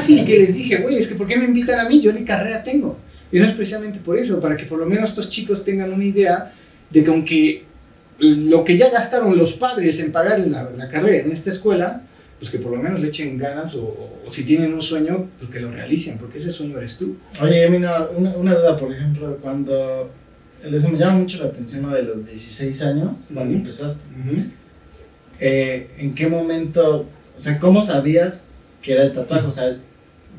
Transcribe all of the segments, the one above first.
Sí, que les dije, güey, es que ¿por qué me invitan a mí? Yo ni carrera tengo. Y no es precisamente por eso, para que por lo menos estos chicos tengan una idea de que aunque lo que ya gastaron los padres en pagar la, la carrera en esta escuela, pues que por lo menos le echen ganas o, o si tienen un sueño, pues que lo realicen, porque ese sueño eres tú. Oye, mira, una, una duda, por ejemplo, cuando... Eso me llama mucho la atención lo de los 16 años, cuando empezaste. Eh, ¿En qué momento, o sea, cómo sabías que era el tatuaje? O sea,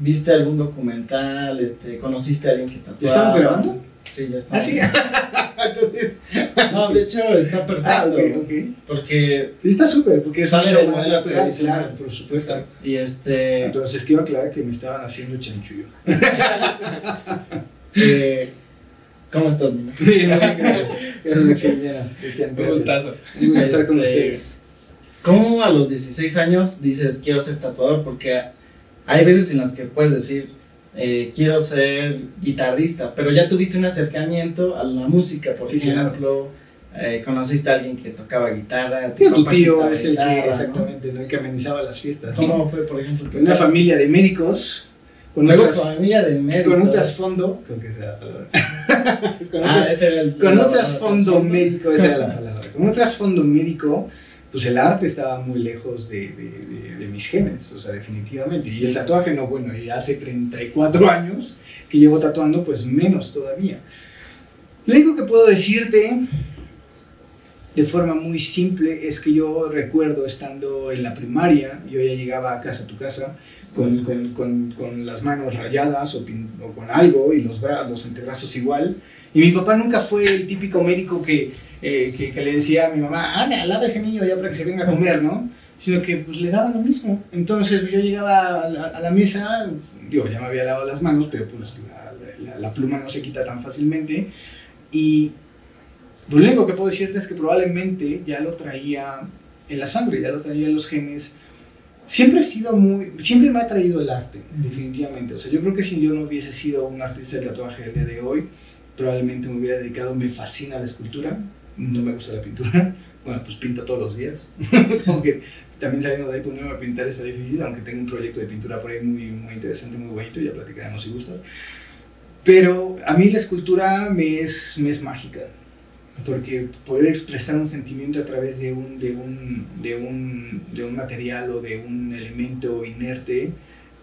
¿viste algún documental? Este, ¿Conociste a alguien que tatuaba? ¿Ya estamos grabando? Sí, ya está. Ah, sí. Entonces. No, de hecho está perfecto. Ah, ok, ok. Porque. Sí, está súper, porque es Sale más manera natural, claro, por supuesto. Exacto. Y este. Entonces, quiero aclarar que me estaban haciendo chanchullo. eh, ¿Cómo estás, Mina? Me extrañaron. Cristian, Un gracias. gustazo. Un gusto estar con Este, ustedes. ¿Cómo a los 16 años dices quiero ser tatuador? Porque hay veces en las que puedes decir eh, quiero ser guitarrista, pero ya tuviste un acercamiento a la música, por Sí, claro. ejemplo. eh, conociste a alguien que tocaba guitarra. Sí, tu tío es el guitarra, que, ¿no? exactamente, ¿no? el que amenizaba las fiestas. ¿no? ¿Cómo fue, por ejemplo, tu Una caso? familia de médicos con, Luego otras- familia de médicos. con un trasfondo, creo que esa era la palabra. con Ah, otro- ese era el. con un trasfondo médico, esa era la palabra. Con un trasfondo médico, pues el arte estaba muy lejos de, de- de- de mis genes, o sea, definitivamente. Y el tatuaje, no, bueno, y hace 34 años que llevo tatuando, pues menos todavía. Lo único que puedo decirte de forma muy simple es que yo recuerdo estando en la primaria, yo ya llegaba a casa, a tu casa, con, con, con, con las manos rayadas o, pin- o con algo y los, bra los antebrazos igual. Y mi papá nunca fue el típico médico que, eh, que, que le decía a mi mamá, anda, lava a ese niño ya para que se venga a comer, ¿no? Sino que pues, le daba lo mismo. Entonces yo llegaba a la, a la mesa, yo ya me había lavado las manos, pero pues la, la- la pluma no se quita tan fácilmente. Y lo único que puedo decirte es que probablemente ya lo traía en la sangre, ya lo traía en los genes. Siempre he sido muy, siempre me ha traído el arte, definitivamente. O sea, yo creo que si yo no hubiese sido un artista de tatuaje el día de hoy, probablemente me hubiera dedicado, me fascina la escultura, no me gusta la pintura. Bueno, pues pinto todos los días. aunque también saliendo de ahí ponerme a pintar está difícil, aunque tengo un proyecto de pintura por ahí muy, muy interesante, muy bonito, ya platicaremos si gustas. Pero a mí la escultura me es, me es mágica, porque poder expresar un sentimiento a través de un, de un, de un, de un material o de un elemento inerte,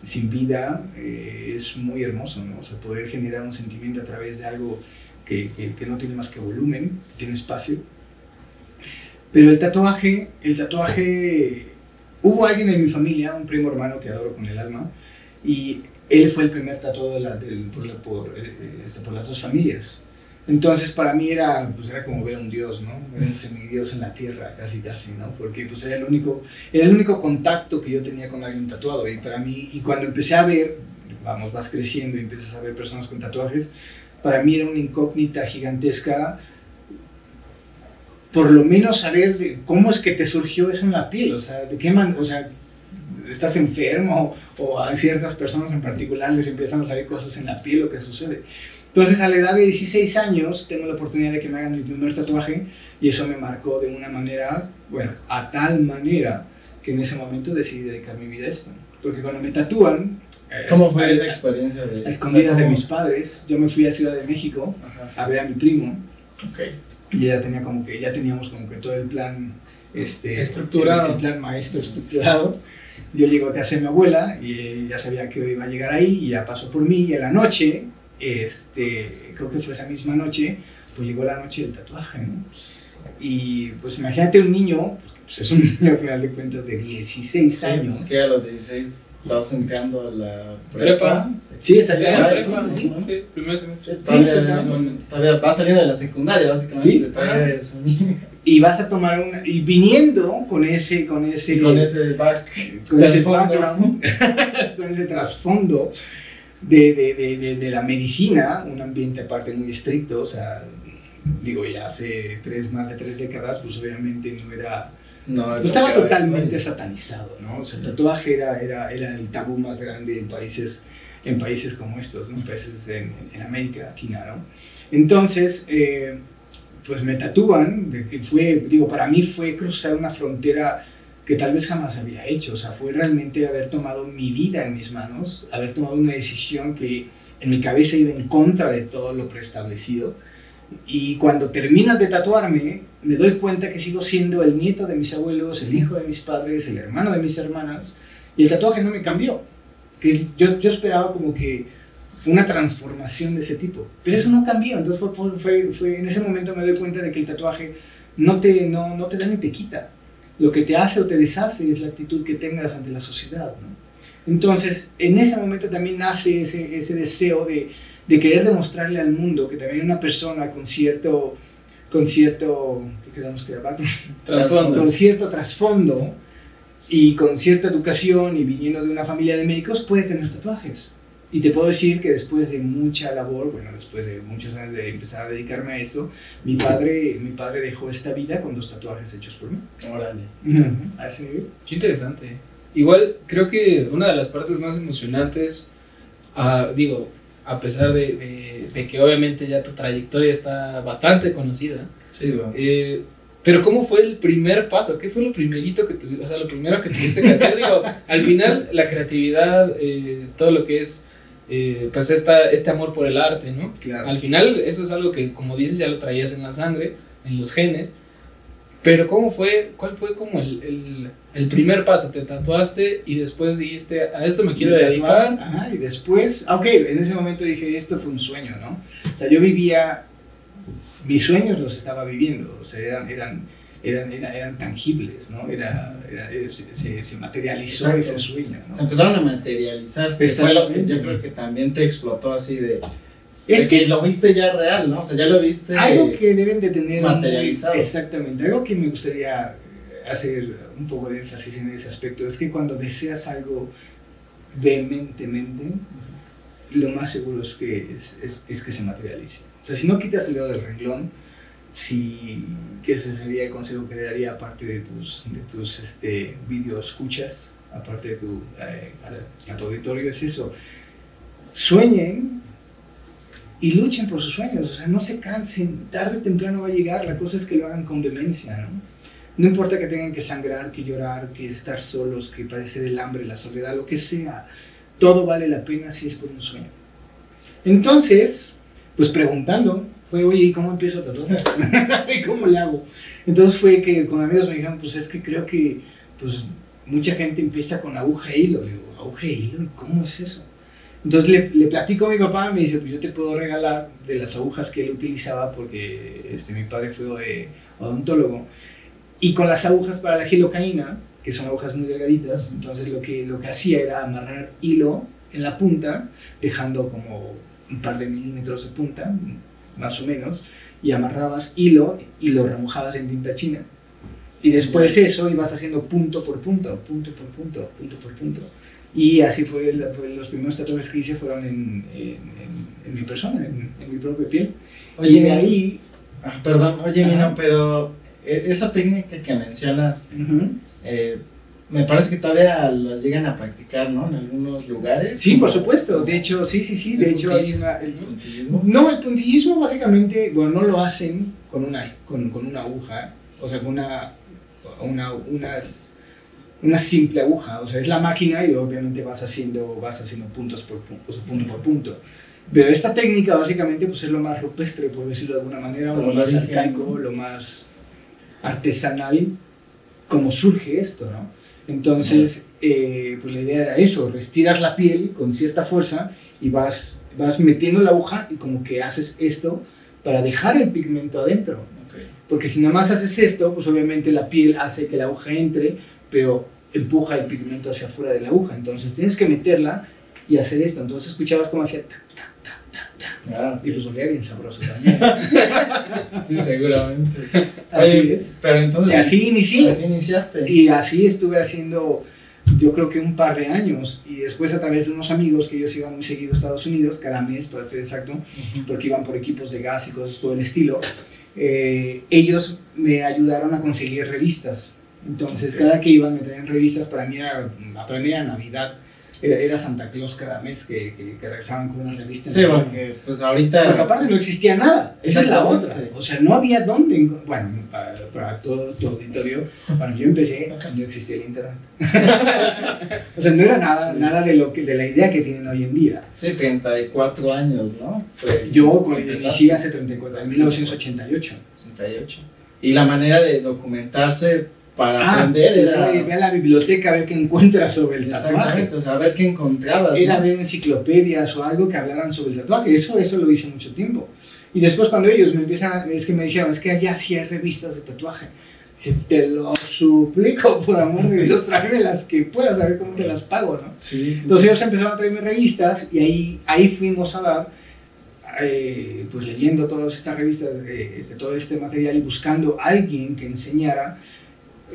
sin vida, eh, es muy hermoso, ¿no? O sea, poder generar un sentimiento a través de algo que, no tiene más que volumen, tiene espacio. Pero el tatuaje, el tatuaje, hubo alguien en mi familia, un primo hermano que adoro con el alma, y él fue el primer tatuado de la- del- por, por, eh, este, por las dos familias. Entonces para mí era, pues era como ver a un dios, ¿no? Un semidios en la tierra, casi casi, ¿no? Porque pues era el único, era el único contacto que yo tenía con alguien tatuado. Y para mí, y cuando empecé a ver, vamos, vas creciendo y empiezas a ver personas con tatuajes, para mí era una incógnita gigantesca por lo menos saber de cómo es que te surgió eso en la piel, o sea, de qué man, o sea, estás enfermo o a ciertas personas en particular les empiezan a salir cosas en la piel o qué sucede. Entonces a la edad de 16 años tengo la oportunidad de que me hagan mi primer tatuaje y eso me marcó de una manera, bueno, a tal manera que en ese momento decidí dedicar mi vida a esto. Porque cuando me tatúan... ¿Cómo fue esa experiencia de A escondidas o sea, de mis padres, yo me fui a Ciudad de México Ajá. a ver a mi primo Ok. y ya tenía como que ya teníamos como que todo el plan este Estructurado. el, el plan maestro estructurado yo llego a casa de mi abuela y ya sabía que iba a llegar ahí y ya pasó por mí y en la noche este creo que fue esa misma noche pues llegó la noche del tatuaje ¿no? y pues imagínate un niño pues, pues es un niño al final de cuentas de 16 años Es que a los 16 vas entrando a la Prepa. Sí. prepa, sí, sí, sí. sí, primer semestre. Sí, todavía, sí, todavía vas saliendo de la secundaria, básicamente. Sí. Todavía y vas a tomar una y viniendo con ese con ese con ese back. con ese background, con ese trasfondo de, de, de, de, de la medicina, un ambiente aparte muy estricto, o sea, digo, ya hace tres, más de tres décadas, pues obviamente no era, No, estaba totalmente satanizado, ¿no? O sea, el tatuaje era, era, era el tabú más grande en países, en países como estos, países en, en América Latina, ¿no? Entonces, eh, pues me tatúan, fue, digo, para mí fue cruzar una frontera que tal vez jamás había hecho. O sea, fue realmente haber tomado mi vida en mis manos, haber tomado una decisión que en mi cabeza iba en contra de todo lo preestablecido. Y cuando termino de tatuarme, me doy cuenta que sigo siendo el nieto de mis abuelos, el hijo de mis padres, el hermano de mis hermanas, y el tatuaje no me cambió. Que yo, yo esperaba como que una transformación de ese tipo, pero eso no cambió. Entonces fue, fue, fue, en ese momento me doy cuenta de que el tatuaje no te, no, no te da ni te quita. Lo que te hace o te deshace es la actitud que tengas ante la sociedad. ¿no? Entonces, en ese momento también nace ese, ese deseo de, de, querer demostrarle al mundo que también una persona con cierto, con cierto, ¿qué quedamos que Trasfondo. Con cierto trasfondo y con cierta educación y viniendo de una familia de médicos puede tener tatuajes. Y te puedo decir que después de mucha labor, bueno, después de muchos años de empezar a dedicarme a esto, mi padre, mi padre dejó esta vida con dos tatuajes hechos por mí. Órale. A ese nivel. Qué interesante. Igual creo que una de las partes más emocionantes, uh, digo, a pesar de, de, de, que obviamente ya tu trayectoria está bastante conocida, sí, bueno. eh, pero ¿cómo fue el primer paso? ¿Qué fue lo primerito que tuviste, o sea, lo primero que tuviste que hacer? digo, al final la creatividad, eh, todo lo que es eh, pues esta, este amor por el arte, ¿no? Claro. Al final eso es algo que, como dices, ya lo traías en la sangre, en los genes, pero ¿cómo fue, cuál fue como el, el, el primer paso? Te tatuaste y después dijiste, a esto me quiero dedicar. Ajá, y después, ah, ok, en ese momento dije, esto fue un sueño, ¿no? O sea, yo vivía, mis sueños los estaba viviendo, o sea, eran, eran, eran, eran, eran tangibles, ¿no? Era, era- se, se- se materializó Exacto. ese sueño, ¿no? Se empezaron a materializar. Que fue lo que yo creo que también te explotó así de. Es que, que lo viste ya real, ¿no? O sea, ya lo viste. algo que deben de tener materializado. exactamente, algo que me gustaría hacer un poco de énfasis en ese aspecto es que cuando deseas algo vehementemente, lo más seguro es que, es, es- es que se materialice. O sea, si no quitas el dedo del renglón, si, que ese sería el consejo que le daría aparte de tus, de tus este, video escuchas, aparte de tu, eh, a, a tu auditorio, es eso. Sueñen y luchen por sus sueños, o sea, no se cansen, tarde o temprano va a llegar, la cosa es que lo hagan con demencia, ¿no? No importa que tengan que sangrar, que llorar, que estar solos, que padecer el hambre, la soledad, lo que sea, todo vale la pena si es por un sueño. Entonces, pues preguntando, fue, oye, ¿y cómo empiezo a tatuar? ¿Y cómo le hago? Entonces fue que con amigos me dijeron, pues es que creo que pues, mucha gente empieza con aguja e hilo. Le digo, aguja e hilo, ¿y cómo es eso? Entonces le, le platico a mi papá, me dice, pues yo te puedo regalar de las agujas que él utilizaba porque este, mi padre fue eh, odontólogo. Y con las agujas para la gilocaína, que son agujas muy delgaditas, entonces lo que, lo que hacía era amarrar hilo en la punta, dejando como un par de milímetros de punta, más o menos, y amarrabas hilo y lo remojabas en tinta china. Y después eso ibas haciendo punto por punto, punto por punto, punto por punto. Y así fue, fue los primeros tatuajes que hice fueron en, en, en- en mi persona, en, mi propia piel. Oye, y de ahí... Ah, Perdón, oye. Mino, pero eh, esa técnica que mencionas, Ujú. eh, me parece que todavía las llegan a practicar, ¿no? En algunos lugares. Sí, por supuesto. De hecho, sí, sí, sí. De El hecho, hay una- El puntillismo. no, el puntillismo básicamente, bueno, no lo hacen con una, con, con una aguja, o sea, con una, una, unas, una simple aguja. O sea, es la máquina y obviamente vas haciendo, vas haciendo puntos por punto, sea, punto por punto. Pero esta técnica básicamente pues es lo más rupestre, por decirlo de alguna manera, o Como lo lo más arcaico, lo más artesanal, como surge esto, ¿no? Entonces, eh, pues la idea era eso, restiras la piel con cierta fuerza y vas, vas metiendo la aguja y como que haces esto para dejar el pigmento adentro. Porque si nada más haces esto, pues obviamente la piel hace que la aguja entre, pero empuja el pigmento hacia afuera de la aguja. Entonces tienes que meterla y hacer esto. Entonces escuchabas como hacía... ta, ta. Ah, Y pues olía bien sabroso también. sí, seguramente. Así Oye, es. Pero Y entonces. así inicié. Así iniciaste. Y así estuve haciendo, yo creo que un par de años. Y después a través de unos amigos que ellos iban muy seguido a Estados Unidos, cada mes para ser exacto, Ujú. porque iban por equipos de gas y cosas por el estilo, eh, ellos me ayudaron a conseguir revistas. Entonces, cada que iban me traían revistas, para mí era, para mí era Navidad. Era, era Santa Claus cada mes que, que, que regresaban con una revista. Sí, porque pues ahorita. Porque aparte no existía nada, esa es la otra. O sea, no había dónde. Bueno, para, para todo tu auditorio, cuando yo empecé, no existía el internet. o sea, no era nada, Sí. nada de, lo que, de la idea que tienen hoy en día. Sí, 34 años, ¿no? Fue Yo cuando inicié hace 34, en 1988. 68. Y la manera de documentarse para Ah, aprender pues, era. ve a la biblioteca a ver qué encuentras sobre el tatuaje. O sea, a ver qué encontrabas. Era ¿no? ver enciclopedias o algo que hablaran sobre el tatuaje. Eso, eso lo hice mucho tiempo. Y después cuando ellos me empiezan, es que me dijeron, es que allá sí hay revistas de tatuaje. Te lo suplico, por amor de Dios, tráeme las que puedas, saber cómo te las pago, ¿no? Sí, sí. Entonces ellos empezaron a traerme revistas y ahí, ahí fuimos a dar, eh, pues leyendo todas estas revistas, eh, este, todo este material y buscando a alguien que enseñara,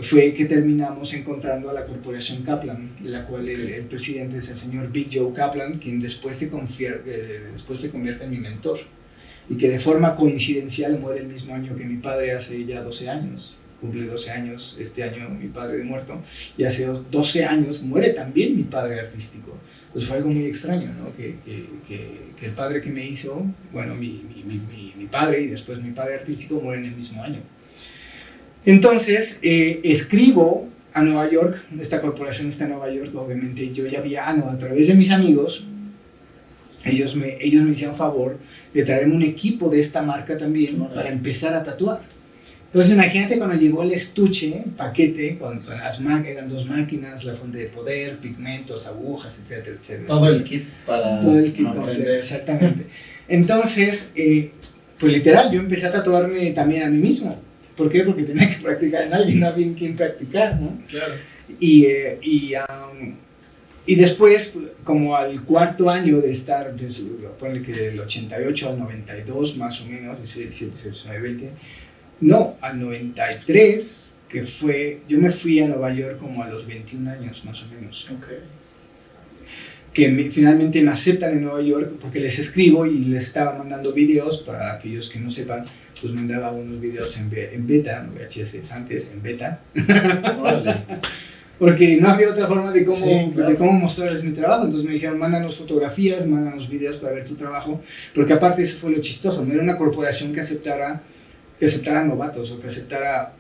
fue que terminamos encontrando a la corporación Kaplan, de la cual el, presidente es el señor Big Joe Kaplan, quien después se, confier- eh, después se convierte en mi mentor y que de forma coincidencial muere el mismo año que mi padre hace ya 12 años. Cumple 12 años este año mi padre de muerto y hace 12 años muere también mi padre artístico. Pues fue algo muy extraño, ¿no? Que, que, que, que el padre que me hizo, bueno, mi, mi, mi, mi- padre y después mi padre artístico mueren en el mismo año. Entonces, eh, escribo a Nueva York, esta corporación está en Nueva York, obviamente yo ya había, ah, no, a través de mis amigos, ellos me, ellos me hicieron favor de traerme un equipo de esta marca también para empezar a tatuar. Entonces imagínate cuando llegó el estuche, paquete, con, con las máquinas, eran dos máquinas, la fuente de poder, pigmentos, agujas, etcétera, etcétera. Todo el kit para Todo el kit completo, exactamente. Entonces, eh, pues literal, yo empecé a tatuarme también a mí mismo. ¿Por qué? Porque tenía que practicar en alguien, no había en quien practicar, ¿no? Claro. Y, eh, y, um, y después, como al cuarto año de estar, de su- ponle que del 88 al 92 más o menos, 17, 18, 19, 20, no, al 93, que fue, yo me fui a Nueva York como a los 21 años más o menos Ok. que me- finalmente me aceptan en Nueva York porque les escribo y les estaba mandando videos para aquellos que no sepan, pues mandaba unos videos en, en beta, no VHS antes, en beta, porque no había otra forma de cómo, Sí, claro. de cómo mostrarles mi trabajo. Entonces me dijeron, mándanos fotografías, mándanos videos para ver tu trabajo, porque aparte eso fue lo chistoso, no era una corporación que aceptara, que aceptara novatos o que aceptara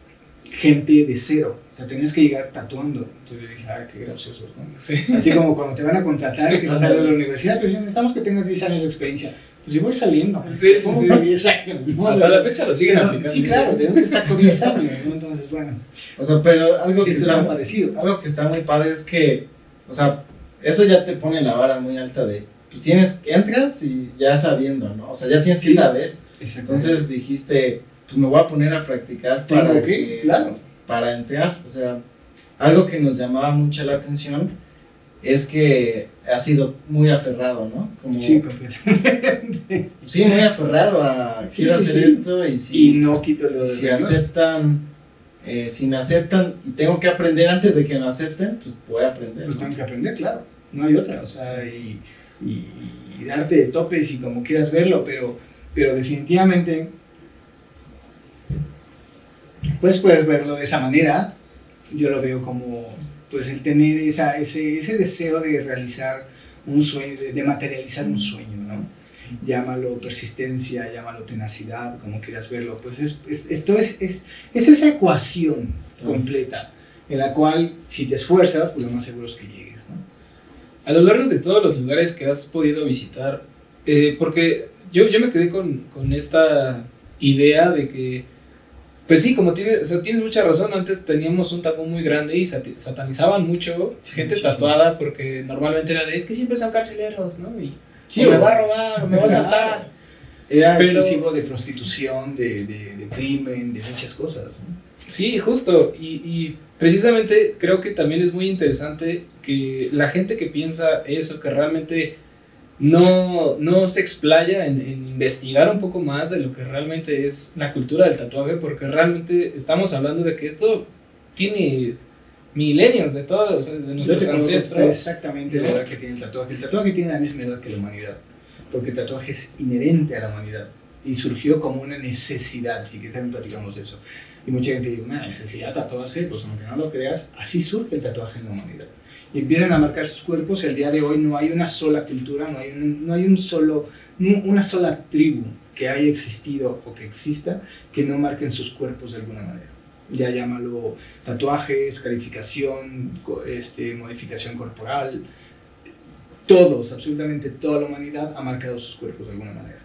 gente de cero, o sea, tenías que llegar tatuando. Entonces yo dije, ah, qué graciosos, ¿no? Sí. Así como cuando te van a contratar, que vas a ir a la universidad, pero necesitamos que tengas 10 años de experiencia. Pues yo voy saliendo. Sí, sí, ¿Cómo sí. que 10 años? No, Hasta la fecha lo siguen pero- aplicando. Sí, claro, ¿de dónde saco 10 años? Entonces, bueno, O sea, pero algo que, está, parecido. algo que está muy padre es que, o sea, eso ya te pone la vara muy alta de, pues tienes, entras y ya sabiendo, ¿no? O sea, ya tienes que saber. Entonces dijiste, pues me voy a poner a practicar para, que- claro. para entrar. O sea, algo que nos llamaba mucho la atención es que ha sido muy aferrado, ¿no? Como, Sí, completamente. sí, muy aferrado a Sí, quiero sí, hacer sí. esto y si, Y no quito lo de si aceptan, eh, si me aceptan y tengo que aprender antes de que me acepten, pues voy a aprender. Pues ¿no? tengo que aprender, claro. No hay otra. O sea, y, y- y darte de topes y como quieras verlo, pero, pero definitivamente, pues puedes verlo de esa manera. Yo lo veo como, pues, el tener esa, ese, ese deseo de realizar un sueño, de, de materializar un sueño, ¿no? Llámalo persistencia, llámalo tenacidad, como quieras verlo. Pues es, es- esto es, es, es esa ecuación completa en la cual si te esfuerzas, pues lo más seguro es que llegues, ¿no? A lo largo de todos los lugares que has podido visitar, eh, porque yo, yo me quedé con, con esta idea de que, pues sí, como tienes, o sea, tienes mucha razón, antes teníamos un tabú muy grande y sati- satanizaban mucho Sí, gente muchísimo. tatuada porque normalmente era de, es que siempre son carceleros, ¿no? Y Sí, o me va a robar, o me va a saltar. Era Pero- exclusivo de prostitución, de, de, de crimen, de muchas cosas. ¿no? Sí, justo. Y, y precisamente creo que también es muy interesante que la gente que piensa eso, que realmente no, no se explaya en, en investigar un poco más de lo que realmente es la cultura del tatuaje, porque realmente estamos hablando de que esto tiene milenios de todo, o sea, de nuestros ancestros. exactamente la edad que tiene el tatuaje. El tatuaje tiene la misma edad que la humanidad, porque el tatuaje es inherente a la humanidad y surgió como una necesidad, así que también platicamos de eso. Y mucha gente dice, una necesidad de tatuarse, pues aunque no lo creas, así surge el tatuaje en la humanidad. Y empiezan a marcar sus cuerpos. El día de hoy no hay una sola cultura, no hay, un, no hay un solo, una sola tribu que haya existido o que exista que no marquen sus cuerpos de alguna manera. Ya llámalo tatuajes, calificación, este, modificación corporal. Todos, absolutamente toda la humanidad ha marcado sus cuerpos de alguna manera.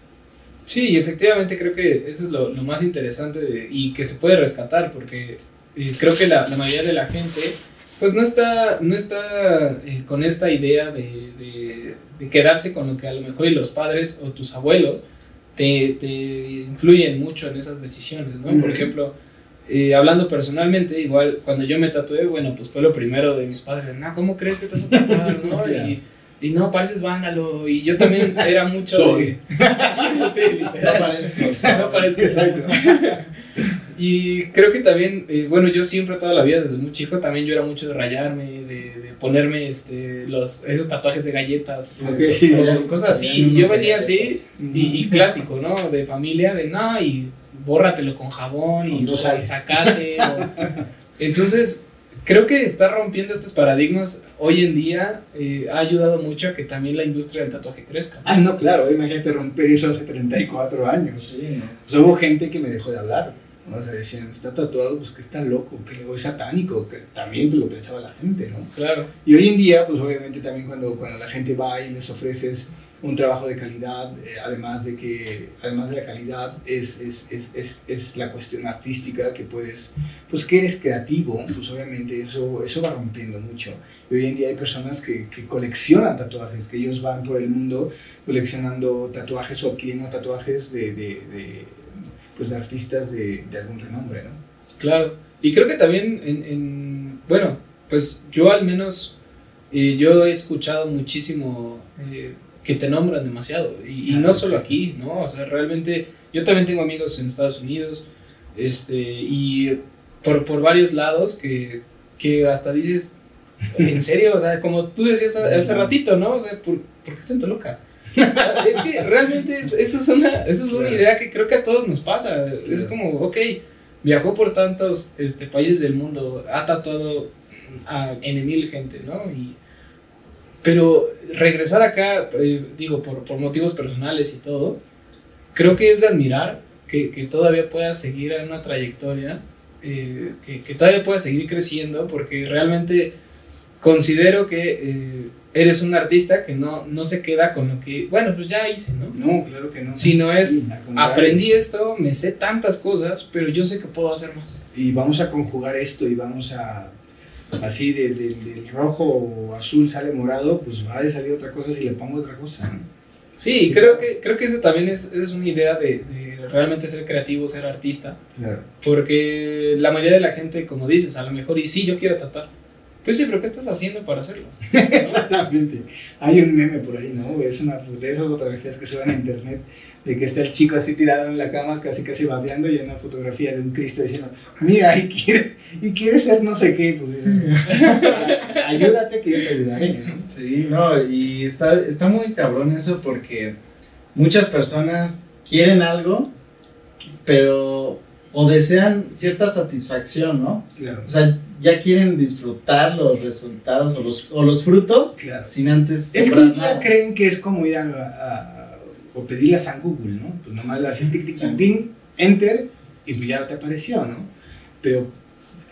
Sí, efectivamente creo que eso es lo, lo más interesante y que se puede rescatar porque eh, creo que la, la, mayoría de la gente pues no está, no está eh, con esta idea de, de, de, quedarse con lo que a lo mejor los padres o tus abuelos te, te influyen mucho en esas decisiones, ¿no? Por ejemplo, eh, hablando personalmente, igual cuando yo me tatué, bueno, pues fue lo primero de mis padres, no, ¿cómo crees que te vas a tatuar, no? Y, y no, pareces vándalo. Y yo también era mucho Soy. sí, literal. No parezco. No parezco. Exacto. Y creo que también, eh, bueno, yo siempre toda la vida, desde muy chico, también yo era mucho de rayarme, de, de ponerme este, los, esos tatuajes de galletas, Ok, o cosas así. Y yo venía así, y, y clásico, ¿no? De familia, de no, y bórratelo con jabón, y, Con dos o sales. sacate. o- Entonces, creo que está rompiendo estos paradigmas hoy en día, eh, ha ayudado mucho a que también la industria del tatuaje crezca. Ah, no, claro, imagínate romper eso hace 34 años. Sí, ¿no? O sea, hubo gente que me dejó de hablar. ¿No? O sea, decían, está tatuado, pues que está loco, que luego es satánico, que también pues, lo pensaba la gente, ¿no? Claro. Y hoy en día, pues obviamente también cuando, cuando la gente va y les ofreces un trabajo de calidad, eh, además de que, además de la calidad, es, es, es, es, es la cuestión artística, que puedes, pues que eres creativo, pues obviamente eso, eso va rompiendo mucho. Y hoy en día hay personas que, que coleccionan tatuajes, que ellos van por el mundo coleccionando tatuajes o adquiriendo tatuajes de, de, de, pues, artistas de, de algún renombre, ¿no? Claro, y creo que también en, en- bueno, pues yo al menos, eh, yo he escuchado muchísimo eh, que te nombran demasiado, y, y Ah, no solo aquí, ¿no? O sea, realmente, yo también tengo amigos en Estados Unidos, este, y por, por varios lados que, que hasta dices, en serio, o sea, como tú decías hace ratito, ¿no? O sea, ¿por, ¿por qué está en Toluca? O sea, es que realmente es- eso es una, eso es una idea que creo que a todos nos pasa. Es como, ok, viajó por tantos este, países del mundo, ha tatuado a N mil gente, ¿no? Y, pero regresar acá, eh, digo, por, por motivos personales y todo, creo que es de admirar que, que todavía pueda seguir en una trayectoria, eh, que, que todavía pueda seguir creciendo, porque realmente considero que eh, eres un artista que no, no se queda con lo que, bueno, pues ya hice, ¿no? No, claro que no. Si no es, Sí, aprendí esto, me sé tantas cosas, pero yo sé que puedo hacer más. y vamos a conjugar esto y vamos a así del, del- del rojo o azul sale morado, pues va a salir otra cosa si le pongo otra cosa. Sí. creo que creo que eso también es, es una idea de, de realmente ser creativo, ser artista, Claro. porque la mayoría de la gente, como dices, a lo mejor, y sí, yo quiero tatuar. Pues sí, pero ¿qué estás haciendo para hacerlo? Exactamente. Hay un meme por ahí, ¿no? Es una de esas fotografías que se ven a internet de que está el chico así tirado en la cama, casi casi babeando, y hay una fotografía de un Cristo diciendo, mira, y quiere, y quiere ser no sé qué, pues dices, ayúdate que yo te ayudaré, ¿no? Sí, no, y está, está muy cabrón eso porque muchas personas quieren algo, pero o desean cierta satisfacción, ¿no? Claro. O sea, ya quieren disfrutar los resultados o los, o los frutos Claro. sin antes Es que nada. creen que es como ir a, a- a- o pedirlas a Google, ¿no? Pues nomás le haces tic, tic, tic, tic, enter y pues ya te apareció, ¿no? Pero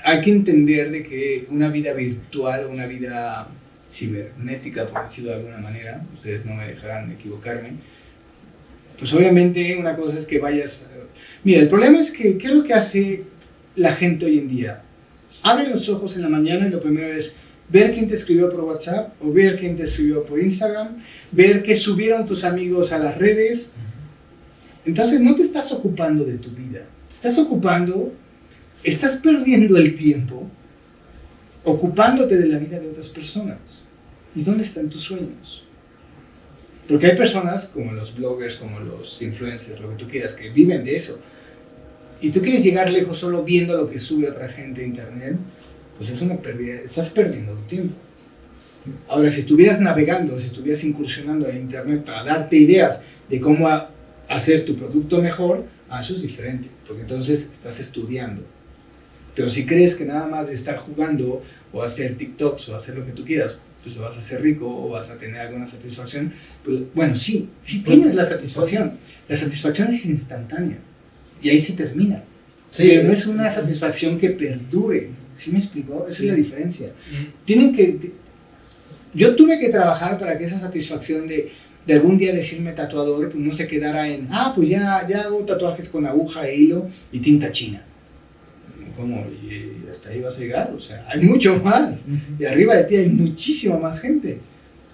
hay que entender de que una vida virtual, una vida cibernética, por decirlo de alguna manera, ustedes no me dejarán equivocarme, pues obviamente una cosa es que vayas... Mira, el problema es que, ¿qué es lo que hace la gente hoy en día? Abre los ojos en la mañana y lo primero es ver quién te escribió por WhatsApp o ver quién te escribió por Instagram, ver qué subieron tus amigos a las redes. Entonces no te estás ocupando de tu vida, te estás ocupando, estás perdiendo el tiempo ocupándote de la vida de otras personas. ¿Y dónde están tus sueños? Porque hay personas como los bloggers, como los influencers, lo que tú quieras, que viven de eso. Y tú quieres llegar lejos solo viendo lo que sube otra gente a internet, pues es una pérdida, estás perdiendo tu tiempo. Ahora, si estuvieras navegando, si estuvieras incursionando en internet para darte ideas de cómo hacer tu producto mejor, ah, eso es diferente, porque entonces estás estudiando. Pero si crees que nada más de estar jugando o hacer TikToks o hacer lo que tú quieras pues vas a ser rico o vas a tener alguna satisfacción. Pues, bueno, sí, sí tienes la satisfacción. La satisfacción es instantánea y ahí sí termina. Sí, pero no es una satisfacción que perdure. ¿Sí me explicó? Esa es la diferencia. Tienen que. Yo tuve que trabajar para que esa satisfacción de, de algún día decirme tatuador pues no se quedara en, ah, pues ya, ya hago tatuajes con aguja e hilo y tinta china. Como, y hasta ahí vas a llegar, o sea, hay mucho más. Y arriba de ti hay muchísima más gente.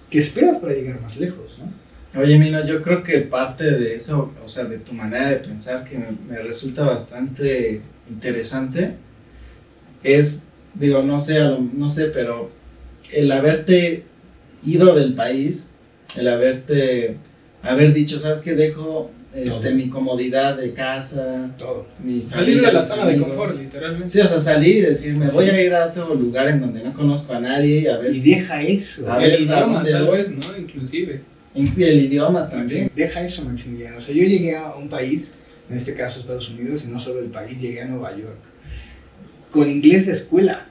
que esperas para llegar más lejos, no? Oye, Mino, yo creo que parte de eso, o sea, de tu manera de pensar que me, me resulta bastante interesante, es, digo, no sé, no sé, pero el haberte ido del país, el haberte, haber dicho, ¿sabes qué? Dejo este, Todo. mi comodidad de casa, Todo. mi Salir de la zona de confort, literalmente. Sí, o sea, salir y decir, me Sí. voy a ir a otro lugar en donde no conozco a nadie, a ver Y deja eso. A ver, el idioma, ¿dónde tal voy? vez, ¿no? Inclusive. el idioma también. Deja eso, Maximiliano. O sea, yo llegué a un país, en este caso Estados Unidos, y no solo el país, llegué a Nueva York, con inglés de escuela.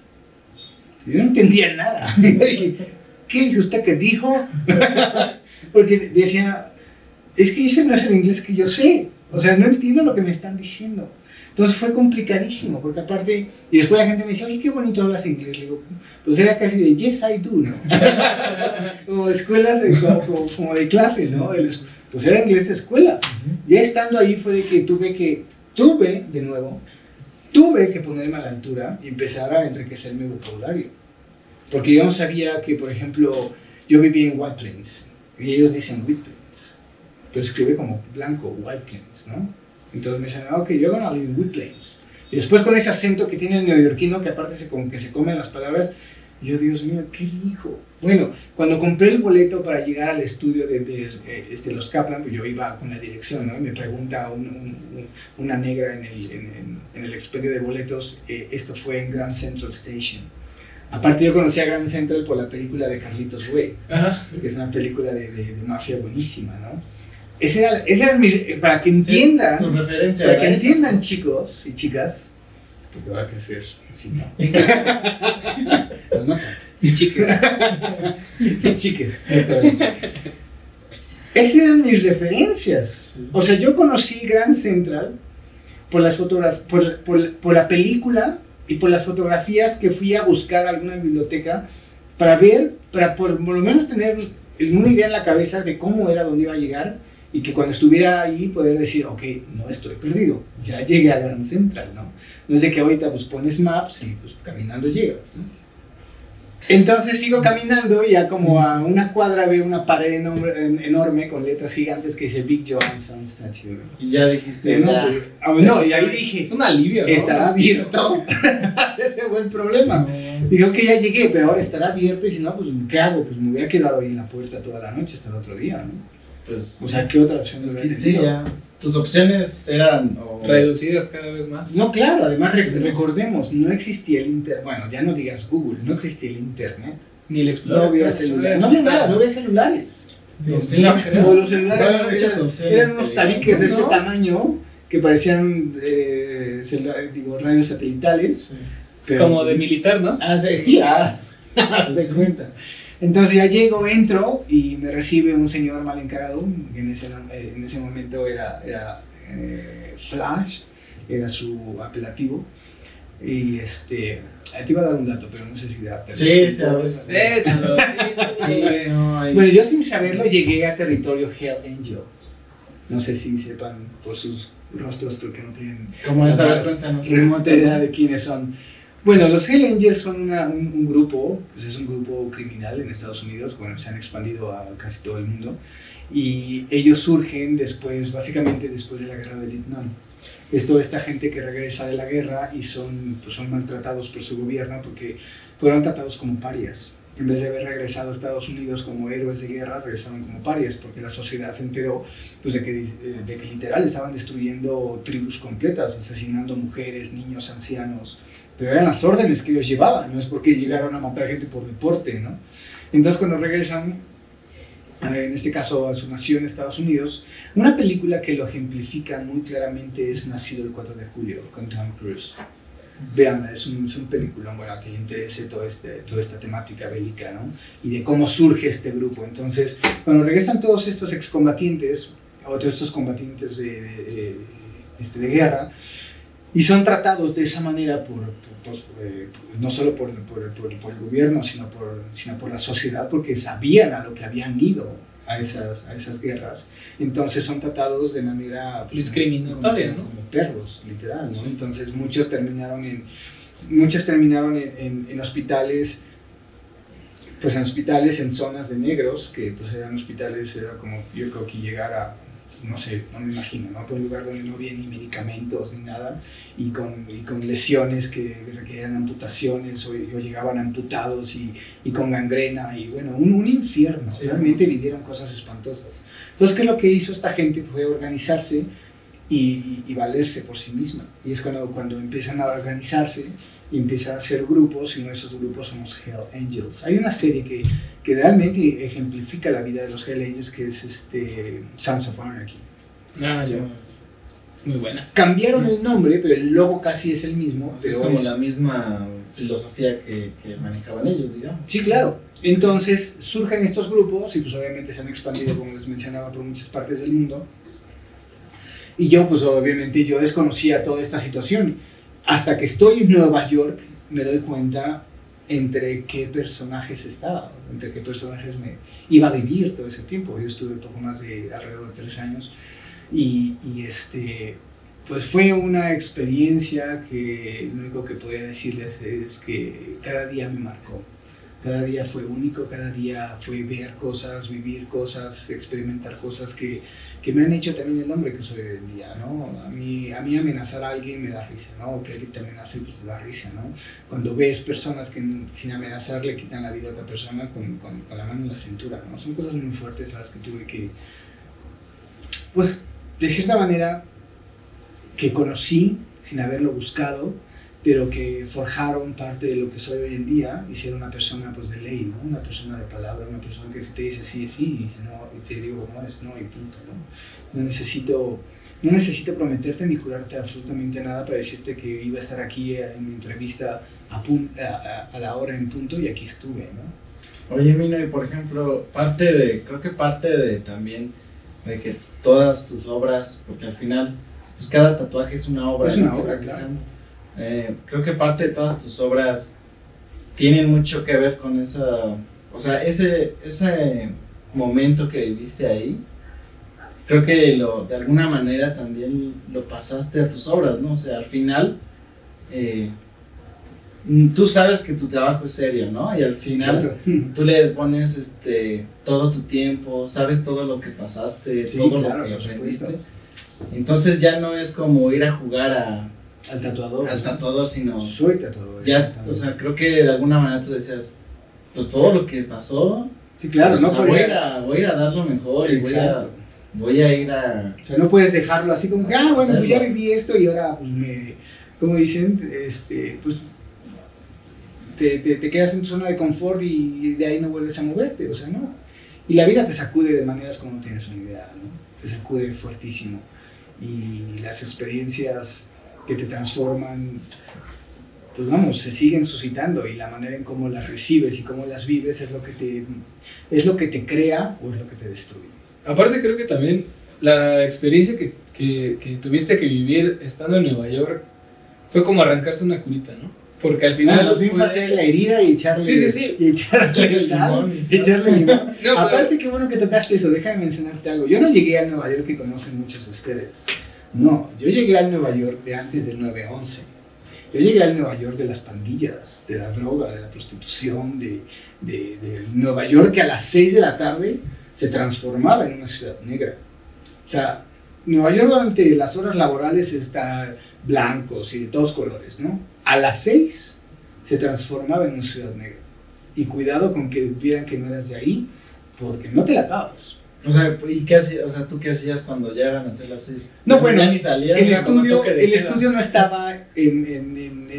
Yo no entendía nada. ¿qué? ¿Usted qué dijo? Porque decía, es que ese no es el inglés que yo sé. O sea, no entiendo lo que me están diciendo. Entonces fue complicadísimo, porque aparte, y después la gente me decía, oye, qué bonito hablas inglés. Le digo, pues era casi de yes, I do, ¿no? como escuelas, de- como, como- de clase, ¿no? El es- pues era inglés de escuela. Ya estando ahí fue de que tuve que, tuve, de nuevo, tuve que ponerme a la altura y empezar a enriquecer mi vocabulario. Porque yo no sabía que, por ejemplo, yo vivía en White Plains y ellos dicen White pero escribe como blanco, White Plains, ¿no? Entonces me dicen, ah, ok, yo live in White Plains. Y después con ese acento que tiene el neoyorquino, que aparte se, como que se comen las palabras, y yo, Dios mío, ¿qué dijo? Bueno, cuando compré el boleto para llegar al estudio de, de, eh, este, los Kaplan, pues yo iba con la dirección, ¿no? Y me pregunta un- un- un- una negra en el, en, en- en el expendio de boletos, eh, esto fue en Grand Central Station. Aparte yo conocí a Grand Central por la película de Carlitos Way, que es una película de, de- de mafia buenísima, ¿no? Ese era, ese era mi, para que entiendan, Tu referencia. para que esa. entiendan chicos y chicas, porque va a crecer así, ¿no? Pues no tanto. Y chiques. Y chiques. Esas eran mis referencias. O sea, yo conocí Grand Central por, las por, por por la película y por las fotografías que fui a buscar a alguna biblioteca para ver, para por, por lo menos tener una idea en la cabeza de cómo era, dónde iba a llegar y que cuando estuviera ahí poder decir, ok, no estoy perdido, ya llegué a Grand Central, ¿no? No es de que ahorita pues pones maps y pues caminando llegas, ¿no? Entonces sigo caminando y ya como a una cuadra veo una pared enorme, en- enorme con letras gigantes que dice Big Johansson Statue. Y ya dijiste, no, pues, ah, no, y ahí dije, Un alivio, ¿no? estará abierto. Ese fue el problema. Dijo que ya llegué, pero ahora estará abierto y si no, pues ¿qué hago? Pues me hubiera quedado ahí en la puerta toda la noche hasta el otro día, ¿no? Pues, O sea, ¿qué otra opción es que sí, ya. Tus opciones eran. o- Reducidas cada vez más. No, claro, además re- recordemos, no existía el internet, bueno, ya no digas Google, no existía el internet. Ni el No Explorer. había claro, celulares, no había nada, no había celulares. Sí, no, los celulares Había eran, opciones eran unos que- tabiques de ¿no? este tamaño que parecían eh, celulares, digo, radios satelitales. Sí. pero- Como de militar, ¿no? Ah, sí, sí, de Sí. cuenta. Entonces ya llego, entro y me recibe un señor mal encarado, que en ese, en ese momento era, era eh, Flash, era su apelativo. Y este, te iba a dar un dato, pero no sé si da. Sí, ver. Échalo. Bueno, yo sin saberlo llegué a territorio Hell Angel. No sé si sepan por sus rostros, creo que no tienen ¿Cómo es? A ver, más cuéntanos. remota idea de quiénes son. Bueno, los Hell son un, grupo, pues es un grupo criminal en Estados Unidos, bueno, se han expandido a casi todo el mundo, y ellos surgen después, básicamente después de la guerra de Vietnam. Es toda esta gente que regresa de la guerra y son, pues son maltratados por su gobierno porque fueron tratados como parias. En vez de haber regresado a Estados Unidos como héroes de guerra, regresaron como parias porque la sociedad se enteró pues, de, que, eh, de que literal estaban destruyendo tribus completas, asesinando mujeres, niños, ancianos. Pero eran las órdenes que ellos llevaban, no es porque llegaron a matar gente por deporte, ¿no? Entonces cuando regresan, eh, en este caso a su nación, Estados Unidos, una película que lo ejemplifica muy claramente es Nacido el 4 de julio, con Tom Cruise. Veanla, es un, es un película bueno, a que le interese todo este, toda esta temática bélica, ¿no? Y de cómo surge este grupo. Entonces, cuando regresan todos estos excombatientes, o todos estos combatientes de, de, de, este, de guerra, y son tratados de esa manera por, por, por, eh, no solo por, por, el gobierno, sino por, sino por la sociedad, porque sabían a lo que habían ido a esas, a esas guerras. Entonces son tratados de manera pues, discriminatoria, como, como, perros, literal. ¿no? Entonces muchos terminaron en, muchos terminaron en, en, en, hospitales, pues en hospitales en zonas de negros, que pues eran hospitales, era como yo creo que llegar a no sé, no me imagino, ¿no? Por un lugar donde no había ni medicamentos ni nada y con, y con lesiones que requerían amputaciones o, o llegaban amputados y, y, con gangrena y bueno, un, un infierno, sí. realmente vivieron cosas espantosas. Entonces, ¿qué es lo que hizo esta gente? Fue organizarse y, y, y valerse por sí misma. Y es cuando, cuando empiezan a organizarse y empiezan a hacer grupos, y uno de esos grupos son los Hell Angels. Hay una serie que, que realmente ejemplifica la vida de los Hell Angels, que es este Sons of Anarchy. Ah, ya. Es muy buena. Cambiaron el nombre, pero el logo casi es el mismo. Es como es... la misma filosofía que, que, manejaban ellos, digamos. Sí, claro. Entonces surgen estos grupos y pues obviamente se han expandido, como les mencionaba, por muchas partes del mundo. Y yo, pues obviamente, yo desconocía toda esta situación hasta que estoy en Nueva York me doy cuenta entre qué personajes estaba, entre qué personajes me iba a vivir todo ese tiempo. Yo estuve poco más de alrededor de tres años y, este, pues fue una experiencia que lo único que podría decirles es que cada día me marcó. Cada día fue único, cada día fue ver cosas, vivir cosas, experimentar cosas que, que me han hecho también el hombre que soy hoy en día, ¿no? A mí, a mí amenazar a alguien me da risa, ¿no? O que alguien te amenace, pues te da risa, ¿no? Cuando ves personas que sin amenazar le quitan la vida a otra persona con, con, con la mano en la cintura, ¿no? Son cosas muy fuertes a las que tuve que, pues, de cierta manera, que conocí sin haberlo buscado, pero que forjaron parte de lo que soy hoy en día, hicieron una persona pues de ley, ¿no? Una persona de palabra, una persona que te dice sí, sí, y, no, y te digo no es no y punto, ¿no? No necesito, no necesito prometerte ni jurarte absolutamente nada para decirte que iba a estar aquí en mi entrevista a, pun a, a, a la hora en punto y aquí estuve, ¿no? Oye, Mino, y por ejemplo, parte de, creo que parte de también de que todas tus obras, porque al final, pues cada tatuaje es una obra. Es una obra, claro. Eh, creo que parte de todas tus obras tienen mucho que ver con esa, o sea, ese, ese momento que viviste ahí, creo que lo, de alguna manera también lo pasaste a tus obras, ¿no? O sea, al final, eh, tú sabes que tu trabajo es serio, ¿no? Y al final tú le pones este, todo tu tiempo, sabes todo lo que pasaste, Sí, todo claro, lo que aprendiste. Entonces ya no es como ir a jugar a, Al tatuador. al tatuador, sino Soy tatuador. ya, o sea, creo que de alguna manera tú decías, pues todo lo que pasó, sí, claro, pues, no o sea, voy, a ir podía- a, voy a ir a dar lo mejor y voy a, voy a ir a... O sea, no puedes dejarlo así como que, ah, bueno, pues ya viví esto y ahora, pues me, como dicen, este, pues te, te, te quedas en tu zona de confort y de ahí no vuelves a moverte, o sea, no. Y la vida te sacude de maneras como no tienes una idea, ¿no? Te sacude fuertísimo. Y las experiencias que te transforman, pues vamos, se siguen suscitando y la manera en cómo las recibes y cómo las vives es lo que te, es lo que te crea o es lo que te destruye. Aparte creo que también la experiencia que, que, que tuviste que vivir estando en Nueva York fue como arrancarse una curita, ¿no? Porque al final... Ah, fue- hacer la herida y echarle, Sí, sí, sí. Y echarle, sal, limón y echarle limón. No, pero- Aparte, qué bueno que tocaste eso, déjame mencionarte algo. Yo no llegué a Nueva York que conocen muchos de ustedes. No, yo llegué al Nueva York de antes del 9-11. Yo llegué al Nueva York de las pandillas, de la droga, de la prostitución, de, Nueva York que a las 6 de la tarde se transformaba en una ciudad negra. O sea, Nueva York durante las horas laborales está blancos y de todos colores, ¿no? A las 6 se transformaba en una ciudad negra. Y cuidado con que vieran que no eras de ahí, porque no te la acabas. O sea, ¿y qué hacías? O sea, ¿tú qué hacías cuando llegaban a hacer las seis? No, bueno, ya salías. El estudio, el estudio no estaba en, en, en,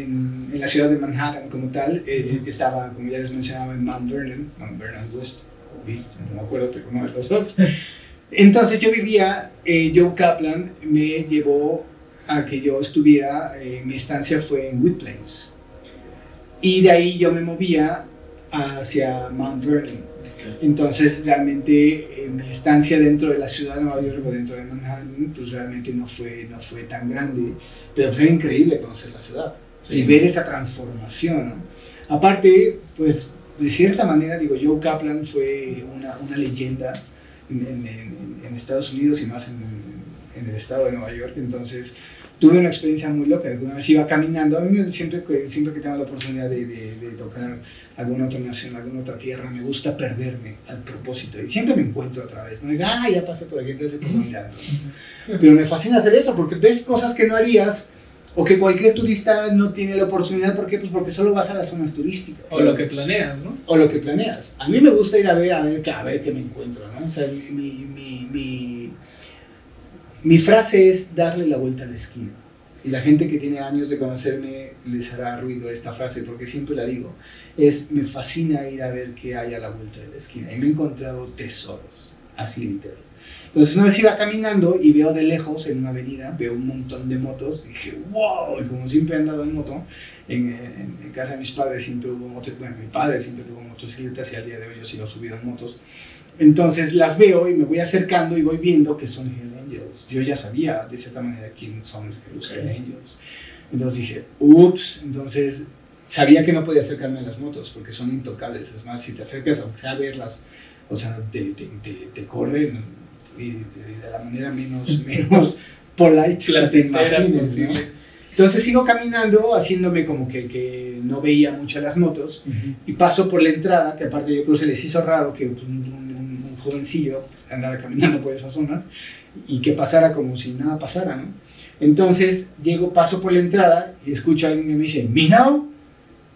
en, la ciudad de Manhattan como tal, eh, estaba, como ya les mencionaba, en Mount Vernon, Mount Vernon West, o East, no me acuerdo, pero uno de los dos. Entonces yo vivía, eh, Joe Kaplan me llevó a que yo estuviera, eh, mi estancia fue en Woodplains. Y de ahí yo me movía hacia Mount Vernon. Entonces, realmente, mi estancia dentro de la ciudad de Nueva York o dentro de Manhattan, pues realmente no fue, no fue tan grande, pero pues era increíble conocer la ciudad y ver esa transformación. ¿no? Aparte, pues, de cierta manera, digo, Joe Kaplan fue una, una leyenda en, en, en, en Estados Unidos y más en el estado de Nueva York, entonces tuve una experiencia muy loca. Alguna vez iba caminando, a mí siempre, siempre que tengo la oportunidad de, de- de tocar alguna otra nación, alguna otra tierra, me gusta perderme al propósito. Y siempre me encuentro otra vez. No digo, ah, ya pasé por aquí, entonces por dónde ando. Pero me fascina hacer eso, porque ves cosas que no harías o que cualquier turista no tiene la oportunidad. ¿Por qué? Pues porque solo vas a las zonas turísticas. O lo que planeas, ¿no? o lo que planeas. A mí me gusta ir a ver, a ver, a ver qué me encuentro, ¿no? O sea, mi, mi, mi, mi, frase es darle la vuelta a la esquina. Y la gente que tiene años de conocerme les hará ruido esta frase porque siempre la digo. Es, me fascina ir a ver qué hay a la vuelta de la esquina. Y me he encontrado tesoros, así literal. Entonces una vez iba caminando y veo de lejos en una avenida, veo un montón de motos, y dije, wow, y como siempre he andado en moto, en, en- en casa de mis padres siempre hubo motos, bueno, mi padre siempre tuvo motocicletas y al día de hoy yo sigo subido en motos. Entonces las veo y me voy acercando y voy viendo que son Angels. Yo ya sabía de cierta manera quién son los Hell Angels. Entonces dije, ups, entonces sabía que no podía acercarme a las motos porque son intocables. Es más, si te acercas aunque sea a verlas, o sea, te, te, te, te corren y de, la manera menos, menos polite que te imagines, ¿no? Entonces sigo caminando, haciéndome como que, que no veía mucho las motos, y paso por la entrada, que aparte yo creo que se les hizo raro que un, un- un- un jovencillo andara caminando por esas zonas y que pasara como si nada pasara, ¿no? Entonces llego, paso por la entrada y escucho a alguien que me dice, ¿Mino?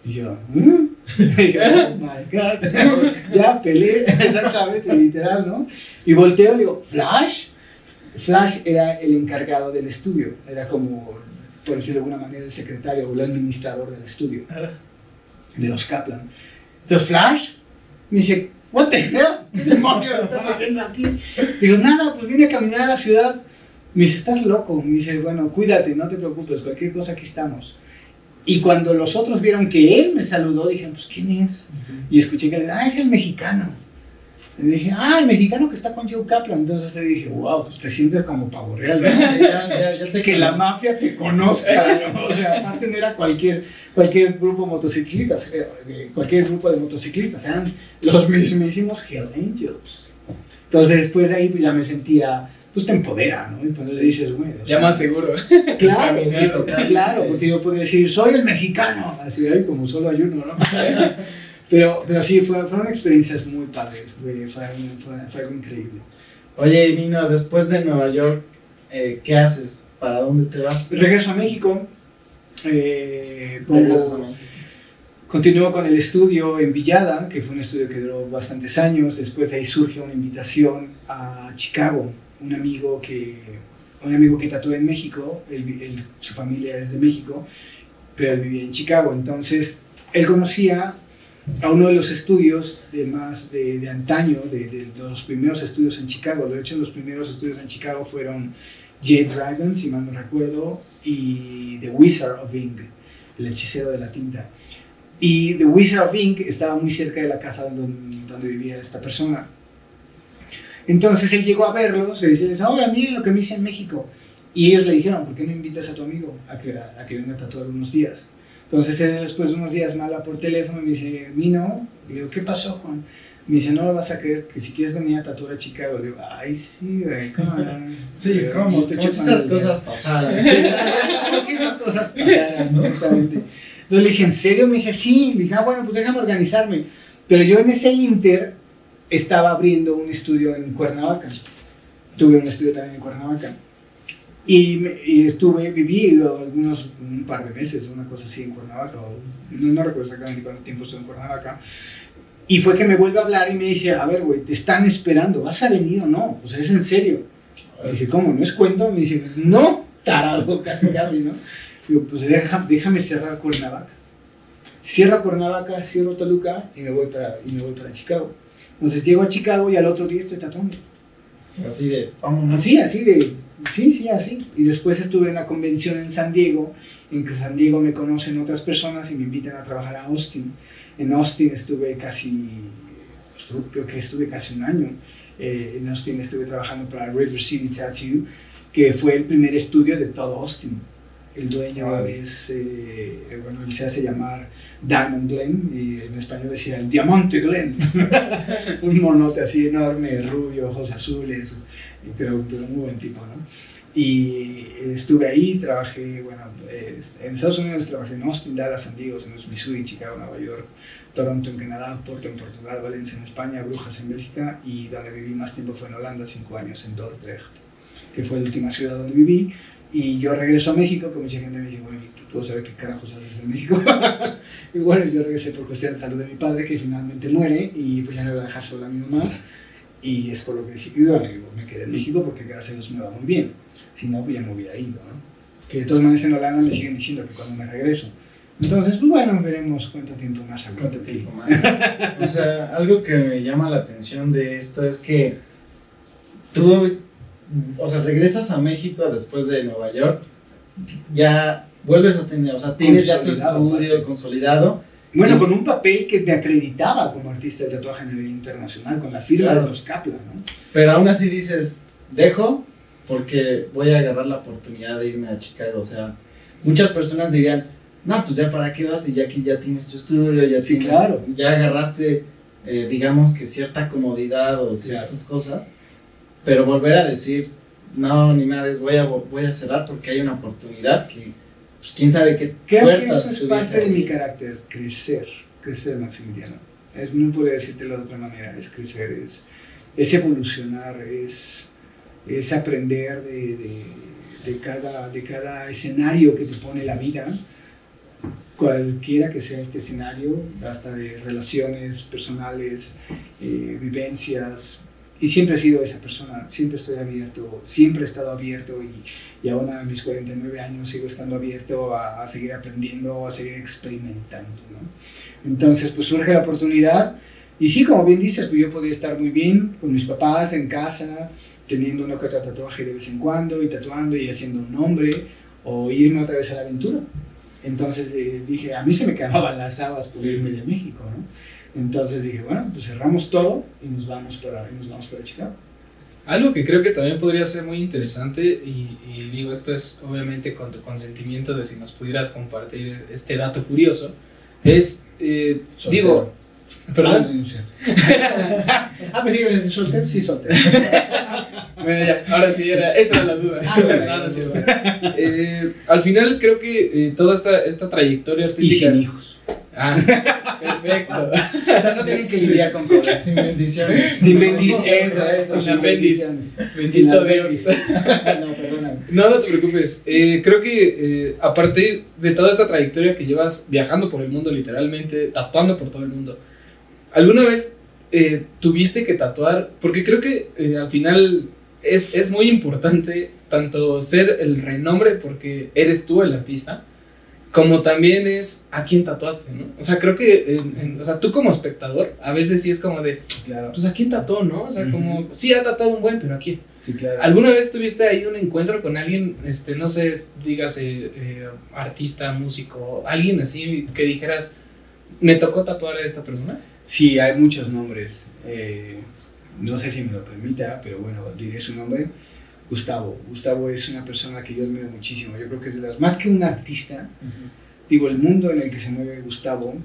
Y yo, ¿Mm? Y yo, oh my God, ya peleé, exactamente, literal, ¿no? Y volteo y digo, ¿Flash? Flash era el encargado del estudio, era como, por decirlo de alguna manera, el secretario o el administrador del estudio de los Kaplan. Entonces Flash me dice, what the hell? ¿Qué demonios estás haciendo aquí? Digo, nada, pues vine a caminar a la ciudad. Me dice, estás loco. Me dice, bueno, cuídate, no te preocupes, cualquier cosa aquí estamos. Y cuando los otros vieron que él me saludó, dijeron, pues, ¿quién es? Y escuché que le ah, es el mexicano. Y dije, ah, el mexicano que está con Joe Kaplan. Entonces te dije, wow, pues te sientes como pavo real, ¿no? Ya, ya, ya te que la mafia te conozca, ¿no? O sea, aparte no era cualquier, cualquier grupo de motociclistas, eh, cualquier grupo de motociclistas, eran los mismísimos Hell Angels. Entonces después de ahí pues ya me sentía, pues te empodera, ¿no? Y pues dices, bueno, o Ya más seguro. Claro, claro, claro, porque yo podía decir, soy el mexicano, así como solo hay uno, ¿no? Pero, pero sí, fue, fueron experiencias muy padres, fue, fue, fue, fue algo increíble. Oye, Mino, después de Nueva York, eh, ¿qué haces? ¿Para dónde te vas? Regreso a México, eh, Regresas a México. Continúo con el estudio en Villada, que fue un estudio que duró bastantes años. Después de ahí surge una invitación a Chicago. Un amigo que, un amigo que tatuó en México, él- su familia es de México, pero él vivía en Chicago. Entonces, él conocía a uno de los estudios de más de, antaño, de, los primeros estudios en Chicago. De hecho, los primeros estudios en Chicago fueron Jade Dragon, si mal no recuerdo, y The Wizard of Ink, el hechicero de la tinta. Y The Wizard of Ink estaba muy cerca de la casa donde, vivía esta persona. Entonces él llegó a verlos y dice, oiga, miren lo que me hice en México. Y ellos le dijeron, ¿por qué no invitas a tu amigo a que, a, que venga a tatuar unos días? Entonces él después de unos días me habla por teléfono y me dice, Mino, le digo, ¿qué pasó, Juan? Me dice, no lo vas a creer, que si quieres venir a tatuar a Chicago. Le digo, ay, sí, güey, ¿cómo no?" Sí, ¿cómo? "Estoy Como si chupando esas el dedo". cosas pasaran. Sí, esas cosas pasaran, exactamente. Entonces le dije, ¿en serio? Me dice, sí. Le dije, ah, bueno, pues déjame organizarme. Pero yo en ese inter estaba abriendo un estudio en Cuernavaca. Tuve un estudio también en Cuernavaca. Y, y estuve, viví algunos, un par de meses, una cosa así en Cuernavaca. o no, no recuerdo exactamente cuánto tiempo estuve en Cuernavaca. Y fue que me vuelve a hablar y me dice, a ver, güey, te están esperando, ¿vas a venir o no? O sea, es en serio. Le dije, ¿cómo? ¿No es cuento? Me dice, no, tarado, casi, casi, ¿no? Digo, pues deja- déjame cerrar Cuernavaca. Cierro Cuernavaca, cierro Toluca y me voy para, y me voy para Chicago. Entonces llego a Chicago y al otro día estoy tatuando. Así de, vámonos. Así, así de, Sí, sí, así. Y después estuve en la convención en San Diego, en que San Diego me conocen otras personas y me invitan a trabajar a Austin. En Austin estuve casi, pues, creo que estuve casi un año. Eh, en Austin estuve trabajando para River City Tattoo, que fue el primer estudio de todo Austin. El dueño es, eh, bueno, él se hace llamar Diamond Glen, y en español decía el Diamante Glen. un monote así enorme, rubio, ojos azules, pero, pero muy buen tipo, ¿no? Y estuve ahí, trabajé, bueno, en Estados Unidos trabajé en Austin, Dallas, San Diego, en Missouri, Chicago, Nueva York, Toronto en Canadá, Porto en Portugal, Valencia en España, Brujas en Bélgica y donde viví más tiempo fue en Holanda, cinco años en Dordrecht, que fue la última ciudad donde viví. Y yo regreso a México, que mucha gente me dice, bueno, ¿tú puedo saber qué carajos haces en México? y bueno, yo regresé por cuestión de salud de mi padre, que finalmente muere, y pues ya no iba a dejar sola a mi mamá. Y es por lo que decidí, bueno, me quedé en México porque gracias a Dios me va muy bien. Si no, pues ya me hubiera ido, ¿no? Que de todas maneras en Holanda me siguen diciendo que cuando me regreso. Entonces, pues bueno, veremos cuánto tiempo más ¿Cuánto tiempo más? o sea, algo que me llama la atención de esto es que tú, o sea, regresas a México después de Nueva York, ya vuelves a tener, o sea, tienes ya tu estudio consolidado. Bueno, con un papel que me acreditaba como artista de tatuaje a nivel internacional, con la firma de los Kaplan, ¿no? Pero aún así dices, dejo porque voy a agarrar la oportunidad de irme a Chicago, o sea, muchas personas dirían, no, pues ya para qué vas y ya que ya tienes tu estudio, ya, sí, claro. ya agarraste, eh, digamos que cierta comodidad o ciertas cosas, pero volver a decir, no, ni madres, voy a, voy a cerrar porque hay una oportunidad que, pues quién sabe qué Creo que eso es parte de mi carácter, crecer, crecer, Maximiliano. Es, no puedo decírtelo de otra manera, es crecer, es, es evolucionar, es, es aprender de, de, de, cada, de cada escenario que te pone la vida cualquiera que sea este escenario, hasta de relaciones personales, eh, vivencias, y siempre he sido esa persona, siempre estoy abierto, siempre he estado abierto y, y aún a mis 49 años sigo estando abierto a, a seguir aprendiendo, a seguir experimentando. ¿no? Entonces, pues surge la oportunidad y sí, como bien dices, pues yo podía estar muy bien con mis papás en casa, teniendo una que otra tatuaje de vez en cuando y tatuando y haciendo un nombre o irme otra vez a la aventura. Entonces eh, dije, a mí se me quedaban las habas por irme de México, ¿no? Entonces dije, bueno, pues cerramos todo y nos vamos para, y nos vamos para Chicago. Algo que creo que también podría ser muy interesante, y, y, digo, esto es obviamente con tu consentimiento de si nos pudieras compartir este dato curioso, es, eh, digo, ¿Perdón? Ah, cierto. ah, me digo, soltero, sí, soltero. bueno, ya, ahora sí, era, esa era la duda. Ah, no, no. Eh, al final creo que eh, toda esta, esta trayectoria artística... Y sin hijos. Ah, perfecto. o sea, no tienen que lidiar con problemas. Sin bendiciones. Sin bendiciones. Sin las bendiciones. Bendito Dios. no, perdóname. No, no te preocupes. Eh, creo que eh, a partir de toda esta trayectoria que llevas viajando por el mundo, literalmente, tatuando por todo el mundo, ¿alguna vez eh, tuviste que tatuar? Porque creo que eh, al final es, es muy importante tanto ser el renombre porque eres tú el artista, como también es a quién tatuaste, ¿no? O sea, creo que, en, en, o sea, tú como espectador, a veces sí es como de, Claro. pues a quién tatuó, ¿no? O sea, uh -huh. como, sí ha tatuado un buen, pero a quién. Sí, claro. ¿Alguna vez tuviste ahí un encuentro con alguien, este, no sé, dígase, eh, artista, músico, alguien así que dijeras, me tocó tatuar a esta persona? Sí, hay muchos nombres. Eh, no sé si me lo permita, pero bueno, diré su nombre. Gustavo. Gustavo es una persona que yo admiro muchísimo. Yo creo que es de las. Más que un artista, uh -huh. digo, el mundo en el que se mueve Gustavo.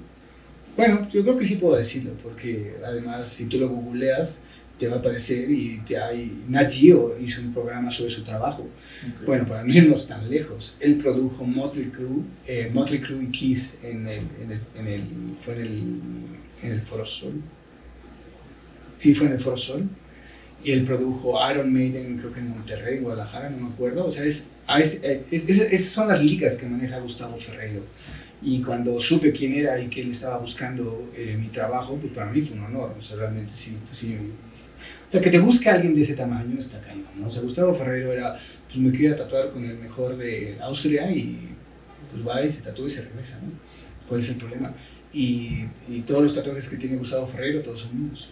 Bueno, yo creo que sí puedo decirlo, porque además, si tú lo googleas, te va a aparecer y te hay. Nat Geo hizo un programa sobre su trabajo. Okay. Bueno, para no irnos tan lejos, él produjo Motley Crue, eh, Motley Crue y Kiss en el, en el, en el, fue en el, en el Foro Sol. Sí, fue en el Foro Sol y él produjo Iron Maiden, creo que en Monterrey, Guadalajara, no me acuerdo. O sea, es, es, es, esas son las ligas que maneja Gustavo Ferreiro. Y cuando supe quién era y que él estaba buscando eh, mi trabajo, pues para mí fue un honor. O sea, realmente sí, sí. O sea, que te busque alguien de ese tamaño está cañón, ¿no? O sea, Gustavo Ferreiro era, pues me quiero tatuar con el mejor de Austria y pues va y se tatúa y se regresa, ¿no? ¿Cuál es el problema? Y, y todos los tatuajes que tiene Gustavo Ferreiro, todos son míos.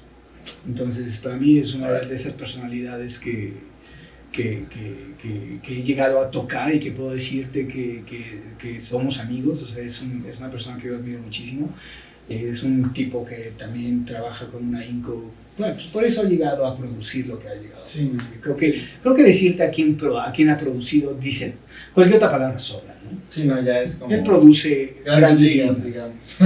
Entonces, para mí es una de esas personalidades que, que, que, que, he llegado a tocar y que puedo decirte que, somos amigos, o sea, es, un- es una persona que yo admiro muchísimo, Eh, es un tipo que también trabaja con una inco, bueno, pues por eso ha llegado a producir lo que ha llegado. Sí. Creo que, creo que decirte a quién, a quién ha producido, dice, cualquier otra palabra sobra, ¿no? Sí, no, ya es como. Él produce grandes grandes ligas, digamos.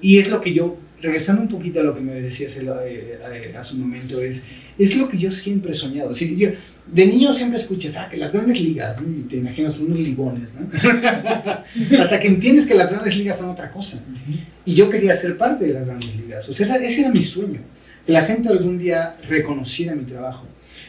Y es lo que yo, regresando un poquito a lo que me decías eh, eh, hace un momento, es, es lo que yo siempre he soñado. Sí, yo, de niño siempre escuchas, ah, que las grandes ligas, ¿no? y te imaginas unos ligones, ¿no? Hasta que entiendes que las grandes ligas son otra cosa. Y yo quería ser parte de las grandes ligas. O sea, ese era mi sueño. Que la gente algún día reconociera mi trabajo.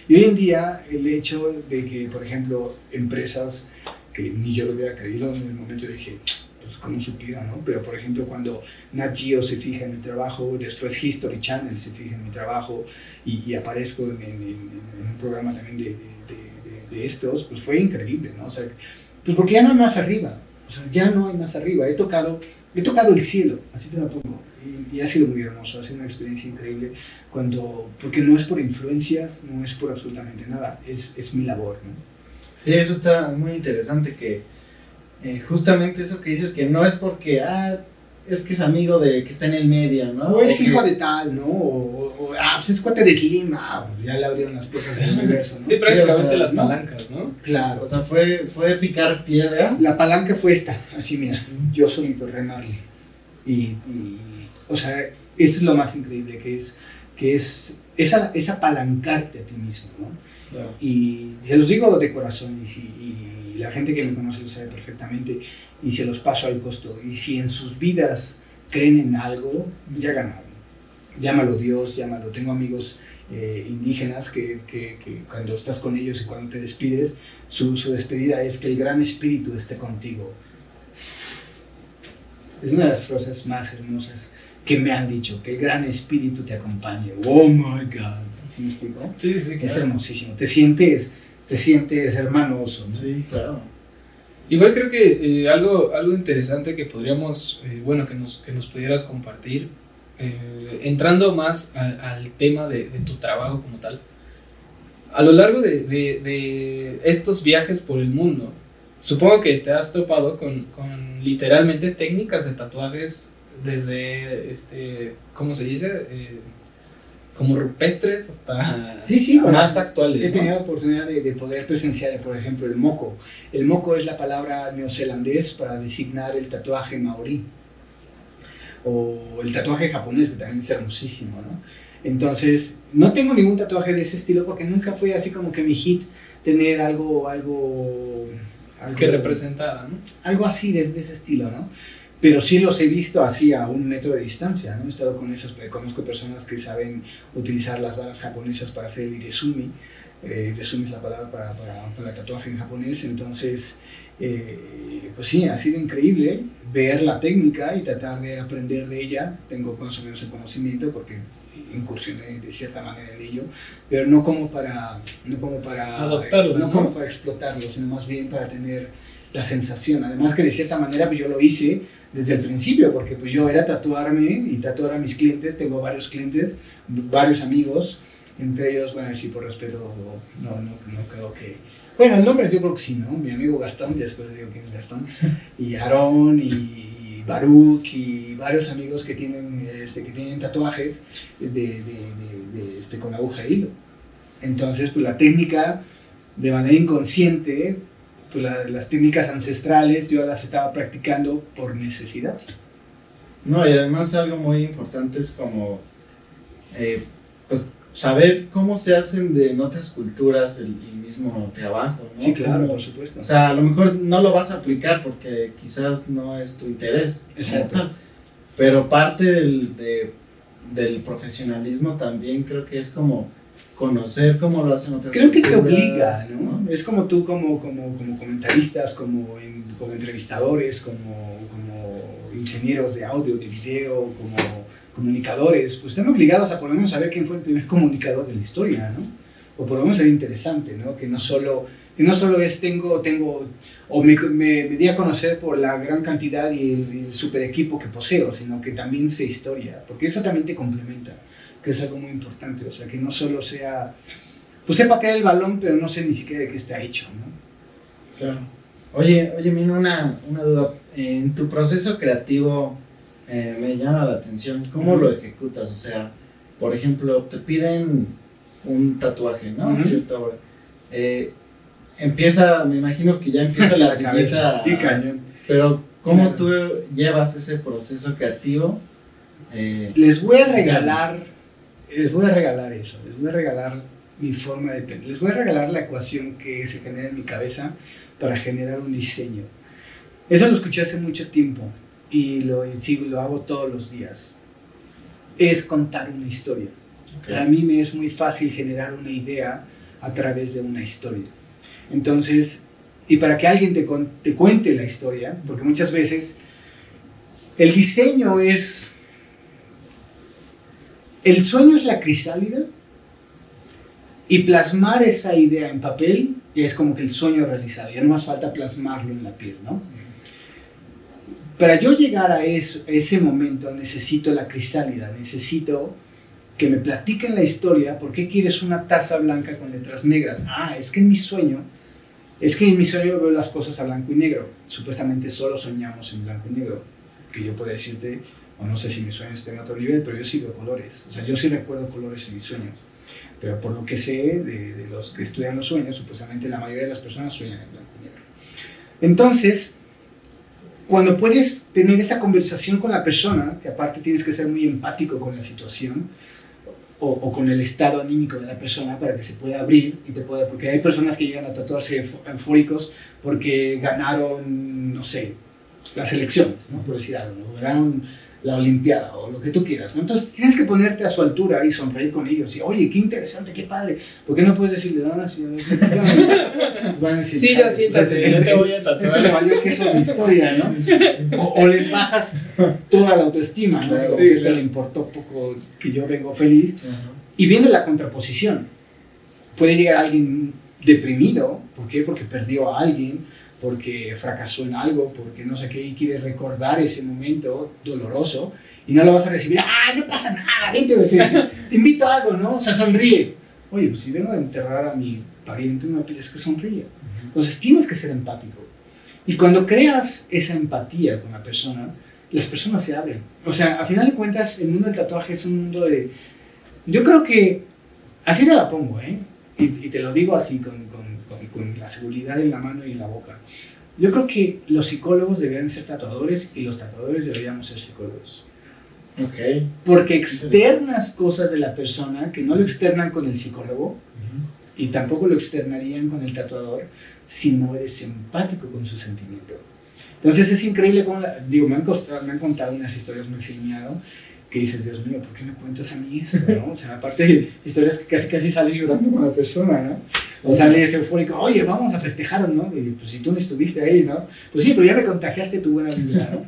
Y hoy en día el hecho de que, por ejemplo, empresas que ni yo lo hubiera creído en el momento dije, pues cómo supiera, ¿no? Pero por ejemplo cuando Nat Geo se fija en mi trabajo, después History Channel se fija en mi trabajo y, y aparezco en, en- en- un programa también de- de- de- de estos, pues fue increíble, ¿no? O sea, pues porque ya no hay más arriba, o sea, ya no hay más arriba, he tocado, he tocado el cielo, así te lo pongo, y, y ha sido muy hermoso, ha sido una experiencia increíble, cuando, porque no es por influencias, no es por absolutamente nada, es, es mi labor, ¿no? Sí, eso está muy interesante que eh, justamente eso que dices que no es porque, ah, es que es amigo de que está en el medio, ¿no? O es hijo de tal, ¿no? O, o- ah, pues es cuate de Slim, ah, ya le abrieron las puertas del universo, ¿no? Sí, prácticamente o sea, las ¿no? palancas, ¿no? Claro. O sea, fue, fue picar piedra. La palanca fue esta, así mira, yo solito remarle. Y, y, o sea, eso es lo más increíble, que es, que es, es, a- es apalancarte a ti mismo, ¿no? Y se los digo de corazón, y, si, y la gente que me conoce lo sabe perfectamente, y se los paso al costo. Y si en sus vidas creen en algo, ya ganaron. Llámalo Dios, llámalo. Tengo amigos eh, indígenas que, que- que cuando estás con ellos y cuando te despides, su, su despedida es que el gran espíritu esté contigo. Es una de las frases más hermosas que me han dicho, que el gran espíritu te acompañe. Oh my God. ¿Sí me explico? Sí, sí, sí. Es claro. hermosísimo. Te sientes, te sientes hermanoso. ¿no? Sí, claro. Igual creo que eh, algo, algo interesante que podríamos, eh, bueno, que nos, que nos pudieras compartir, eh, entrando más al, tema de, tu trabajo como tal. A lo largo de, de- de estos viajes por el mundo, supongo que te has topado con, con literalmente técnicas de tatuajes desde, este, ¿cómo se dice? Como rupestres hasta Sí, sí, más actuales. He ¿no? tenido la oportunidad de, de poder presenciar, por ejemplo, el moco. El moco es la palabra neozelandés para designar el tatuaje maorí. O el tatuaje japonés, que también es hermosísimo, ¿no? Entonces, no tengo ningún tatuaje de ese estilo porque nunca fue así como que mi hit tener algo, algo, algo que representara, ¿no? algo así de, de ese estilo, ¿no? Pero sí los he visto así a un metro de distancia, ¿no? He estado con esas, conozco personas que saben utilizar las varas japonesas para hacer el irezumi. Eh, irezumi es la palabra para, para, para tatuaje en japonés, entonces, eh, pues sí, ha sido increíble ver la técnica y tratar de aprender de ella. Tengo más o menos el conocimiento porque incursioné de cierta manera en ello, pero no como para, no como para, Adoptarlo, no ¿no? como para explotarlo, sino más bien para tener la sensación. Además que de cierta manera pues yo lo hice desde el principio, porque pues yo era tatuarme y tatuar a mis clientes, tengo varios clientes, varios amigos, entre ellos, bueno, sí, por respeto, no, no, no creo que... Bueno, el nombre yo creo que sí, ¿no? Mi amigo Gastón, ya después les digo quién es Gastón, y Aarón, y, Baruch, y varios amigos que tienen, este, que tienen tatuajes de, de, de- de, este, con aguja e hilo. Entonces, pues la técnica, de manera inconsciente, pues la- las técnicas ancestrales yo las estaba practicando por necesidad. No, y además algo muy importante es como, eh, pues, saber cómo se hacen de en otras culturas el, el mismo trabajo, ¿no? Sí, claro, Cómo- por supuesto. O sea, a lo mejor no lo vas a aplicar porque quizás no es tu interés. Exacto. Pero parte del, de- del profesionalismo también creo que es como conocer cómo lo hacen otras Creo que te obliga, ¿no? Es como tú, como, como, como comentaristas, como, en- como entrevistadores, como, como ingenieros de audio, de video, como comunicadores, pues están obligados a por lo menos saber quién fue el primer comunicador de la historia, ¿no? O por lo menos ser interesante, ¿no? Que no solo, que no solo es tengo, tengo, o me, me, me di a conocer por la gran cantidad y el, y el super equipo que poseo, sino que también sé historia, porque eso también te complementa, que es algo muy importante, o sea, que no solo sea pues sé patear el balón, pero no sé ni siquiera de qué está hecho, ¿no? Claro. Oye, oye, Mina, una, una duda. En tu proceso creativo eh, me llama la atención. ¿Cómo lo ejecutas? O sea, por ejemplo, te piden un tatuaje, ¿no? Cierta hora. Eh, empieza, me imagino que ya empieza la cabeza. Sí, cañón. Pero, ¿cómo Claro. tú llevas ese proceso creativo? Eh, Les voy a regalar, les voy a regalar eso, les voy a regalar mi forma de pensar, les voy a regalar la ecuación que se genera en mi cabeza para generar un diseño. Eso lo escuché hace mucho tiempo y lo, sí, lo hago todos los días. Es contar una historia. Para mí me es muy fácil generar una idea a través de una historia. Entonces, y para que alguien te cuente la historia, porque muchas veces el diseño es... El sueño es la crisálida y plasmar esa idea en papel es como que el sueño realizado, ya no más falta plasmarlo en la piel, ¿no? Para yo llegar a ese momento necesito la crisálida, necesito que me platiquen la historia, ¿por qué quieres una taza blanca con letras negras? Ah, es que en mi sueño, es que en mi sueño veo las cosas a blanco y negro. Supuestamente solo soñamos en blanco y negro. Que yo puedo decirte, o no sé si mis sueños estén a otro nivel, pero yo sí veo colores. O sea, yo sí recuerdo colores en mis sueños. Pero por lo que sé de, de los que estudian los sueños, supuestamente la mayoría de las personas sueñan en blanco y negro. Entonces, cuando puedes tener esa conversación con la persona, que aparte tienes que ser muy empático con la situación, o, o con el estado anímico de la persona para que se pueda abrir y te pueda, porque hay personas que llegan a tatuarse eufóricos porque ganaron, no sé, las elecciones, ¿no? por decir algo, ¿no? ganaron la Olimpiada o lo que tú quieras. ¿no? Entonces tienes que ponerte a su altura y sonreír con ellos y, oye, qué interesante, qué padre. ¿Por qué no puedes decirle, no, sí, Van a decir, Sí, "Chale, yo siéntate, entonces, yo te voy a Esto le tatuar. valió que eso mi historia, ¿no? O, o les bajas toda la autoestima, ¿no? Claro. Que esto le importó poco que yo vengo feliz. Ajá. Y viene la contraposición. Puede llegar alguien deprimido, ¿por qué? Porque perdió a alguien, porque fracasó en algo, porque no sé qué, y quiere recordar ese momento doloroso, y no lo vas a recibir, ah, no pasa nada, te, te invito a algo, ¿no? O sea, sonríe. Oye, pues si vengo a enterrar a mi pariente, no me pides que sonríe. Entonces tienes que ser empático. Y cuando creas esa empatía con la persona, las personas se abren. O sea, a final de cuentas, el mundo del tatuaje es un mundo de... Yo creo que, así te la pongo, ¿eh? Y, y te lo digo así, con, con, la seguridad en la mano y en la boca. Yo creo que los psicólogos deberían ser tatuadores y los tatuadores deberíamos ser psicólogos. Ok. Porque externas cosas de la persona que no lo externan con el psicólogo y tampoco lo externarían con el tatuador si no eres empático con su sentimiento. Entonces es increíble cómo, la- digo, me han, costado, me han contado unas historias muy exiliado que dices, Dios mío, ¿por qué me cuentas a mí esto? ¿no? O sea, aparte de historias que casi casi sales llorando con la persona, ¿no? O sales eufórico, oye, vamos a festejar, ¿no? Y pues si tú no estuviste ahí, ¿no? Pues sí, pero ya me contagiaste tu buena vida, ¿no?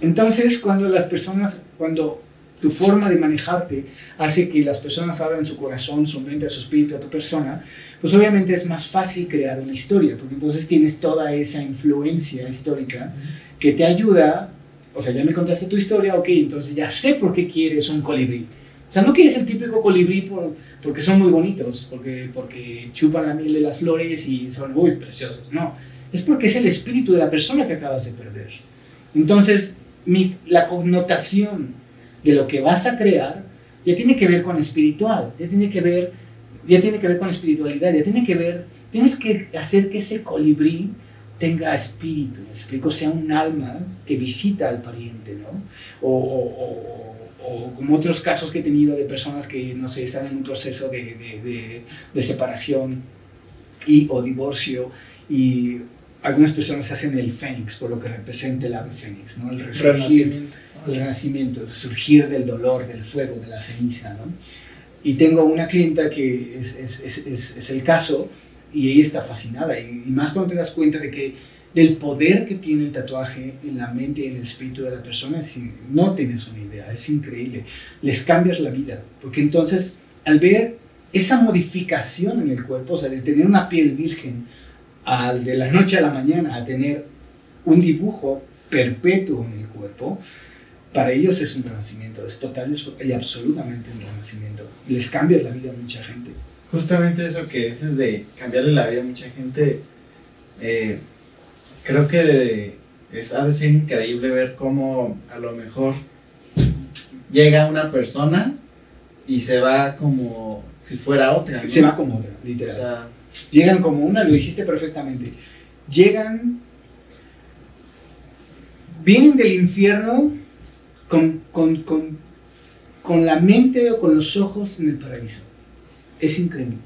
Entonces, cuando las personas, cuando tu forma de manejarte hace que las personas abran su corazón, su mente, su espíritu a tu persona, pues obviamente es más fácil crear una historia, porque entonces tienes toda esa influencia histórica que te ayuda, o sea, ya me contaste tu historia, ok, entonces ya sé por qué quieres un colibrí. O sea, no quieres el típico colibrí por, porque son muy bonitos, porque, porque chupan la miel de las flores y son muy preciosos. No, es porque es el espíritu de la persona que acabas de perder. Entonces, la connotación de lo que vas a crear ya tiene que ver con espiritual, ya tiene que ver, ya tiene que ver con espiritualidad, ya tiene que ver, tienes que hacer que ese colibrí tenga espíritu, ¿me explico? Sea un alma que visita al pariente, ¿no? O, o- o- o como otros casos que he tenido de personas que, no sé, están en un proceso de, de- de- de separación y, o divorcio y algunas personas hacen el fénix, por lo que representa el ave fénix, ¿no? El resurgir, Renacimiento. el renacimiento, el surgir del dolor, del fuego, de la ceniza, ¿no? Y tengo una clienta que es, es, es, es, es el caso y ella está fascinada y, y más cuando te das cuenta de que del poder que tiene el tatuaje en la mente y en el espíritu de la persona, es in- no tienes una idea, es increíble. Les cambias la vida, porque entonces al ver esa modificación en el cuerpo, o sea, de tener una piel virgen al de la noche a la mañana a tener un dibujo perpetuo en el cuerpo, para ellos es un renacimiento, es total y absolutamente un renacimiento. Les cambia la vida a mucha gente. Justamente eso que dices de cambiarle la vida a mucha gente, eh, creo que es, ha de ser increíble ver cómo a lo mejor llega una persona y se va como si fuera otra. ¿no? Se va como otra, O literal. sea, Llegan como una, lo dijiste perfectamente. Llegan, vienen del infierno con, con, con, con la mente o con los ojos en el paraíso. Es increíble.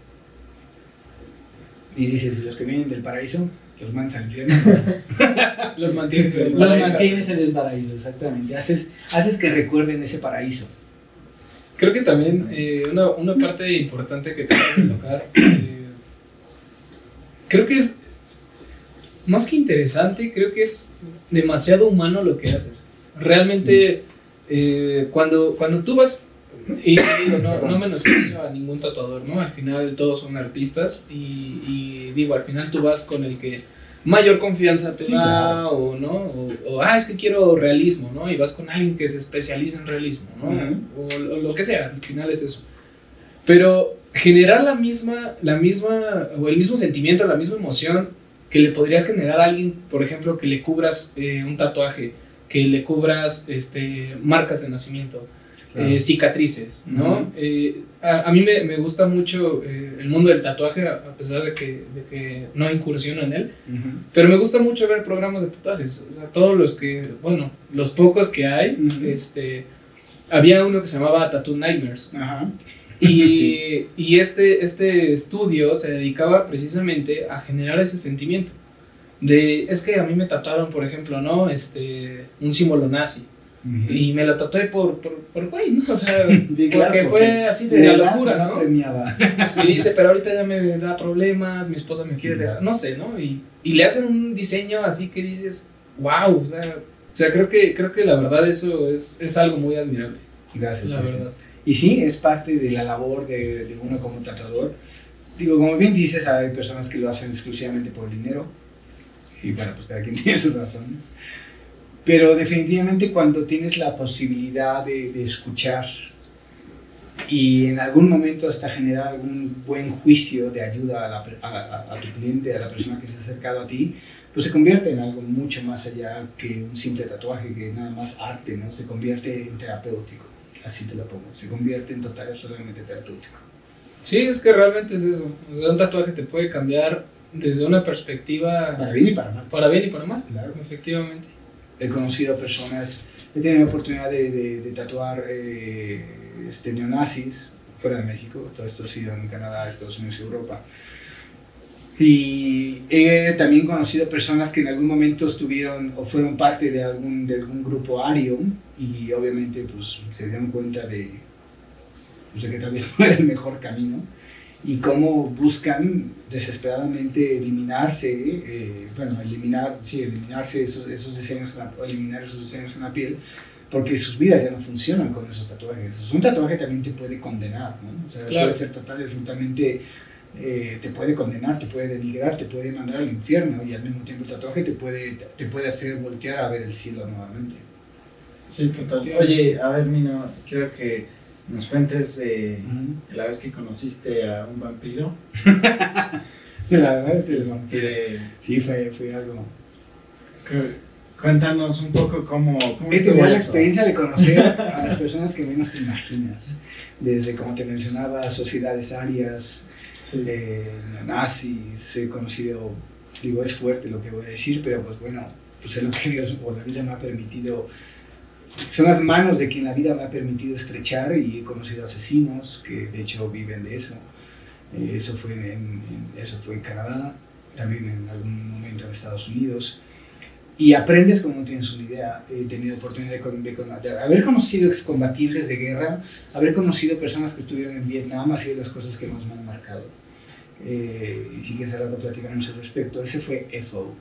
Y dices, ¿y los que vienen del paraíso? Los mandas al infierno. Los mantienes en el Los paraíso. mantienes en el paraíso, exactamente. Haces, haces que recuerden ese paraíso. Creo que también eh, una, una parte importante que tenemos de tocar, eh, creo que es más que interesante, creo que es demasiado humano lo que haces. Realmente, eh, cuando, cuando tú vas, y digo, no, no menosprecio a ningún tatuador, ¿no? Al final todos son artistas y, y digo, al final tú vas con el que mayor confianza te Sí, da claro. o no, o, o, ah, es que quiero realismo, ¿no? Y vas con alguien que se especializa en realismo, ¿no? Ujú. o, o lo que sea, al final es eso. Pero generar la misma, la misma, o el mismo sentimiento, la misma emoción que le podrías generar a alguien, por ejemplo, que le cubras eh, un tatuaje, que le cubras este, marcas de nacimiento, Claro. eh, cicatrices, ¿no? Eh, a, a mí me, me gusta mucho eh, el mundo del tatuaje, a pesar de que, de que no incursiono en él, pero me gusta mucho ver programas de tatuajes. O sea, todos los que, bueno, los pocos que hay, este, había uno que se llamaba Tattoo Nightmares. Y, Sí. y este, este estudio se dedicaba precisamente a generar ese sentimiento. De, es que a mí me tatuaron, por ejemplo, ¿no? Este, un símbolo nazi. Ujú. Y me lo tatué por, por, por güey, ¿no? O sea, Sí, porque, claro, fue porque así de la locura, la ¿no? premiaba. Y dice, pero ahorita ya me da problemas, mi esposa me quiere, Sí, dejar", claro. no sé, ¿no? Y, y le hacen un diseño así que dices, wow, o sea, o sea creo, que, creo que la verdad eso es, es algo muy admirable, Gracias. la verdad. Y sí, es parte de la labor de, de uno como tatuador. Digo, como bien dices, hay personas que lo hacen exclusivamente por dinero. Y bueno, pues cada quien tiene sus razones. Pero definitivamente cuando tienes la posibilidad de, de escuchar y en algún momento hasta generar algún buen juicio de ayuda a, la a- a- tu cliente, a la persona que se ha acercado a ti, pues se convierte en algo mucho más allá que un simple tatuaje, que nada más arte, ¿no? Se convierte en terapéutico, así te lo pongo, se convierte en total absolutamente terapéutico. Sí, es que realmente es eso, o sea, un tatuaje te puede cambiar desde una perspectiva Para bien y para mal. para bien y para mal, Claro. efectivamente. He conocido personas, he tenido la oportunidad de, de- de tatuar eh, este, neonazis fuera de México, todo esto ha sido en Canadá, Estados Unidos y Europa. Y he también conocido personas que en algún momento estuvieron o fueron parte de algún, de algún grupo ario y obviamente pues se dieron cuenta de, pues, de que tal vez no era el mejor camino y cómo buscan desesperadamente eliminarse, eh, bueno, eliminar, sí, eliminarse esos, esos diseños, en la- eliminar esos diseños en la piel, porque sus vidas ya no funcionan con esos tatuajes. Un tatuaje también te puede condenar, ¿no? O sea, Claro. puede ser total y absolutamente, eh, te puede condenar, te puede denigrar, te puede mandar al infierno y al mismo tiempo el tatuaje te puede, te puede hacer voltear a ver el cielo nuevamente. sí, total. Oye, a ver, Mino, quiero que nos cuentes de de la vez que conociste a un vampiro. La verdad es que Este, sí, fue, fue algo... cu- cuéntanos un poco cómo, cómo estuvo tenido la eso. experiencia de conocer a las personas que menos te imaginas. Desde, como te mencionaba, sociedades arias, Sí. eh, nazis, he conocido, digo, es fuerte lo que voy a decir, pero pues bueno, pues es lo que Dios por la vida me ha permitido, son las manos de quien la vida me ha permitido estrechar y he conocido asesinos que de hecho viven de eso. Eh, eso, fue en, en- eso fue en Canadá, también en algún momento en Estados Unidos. Y aprendes como no tienes una idea. He tenido oportunidad de, de con- de haber conocido excombatientes de guerra, haber conocido personas que estuvieron en Vietnam, ha sido de las cosas que más me han marcado. Eh, y sí que hace rato platicaremos al respecto. Ese fue Efo.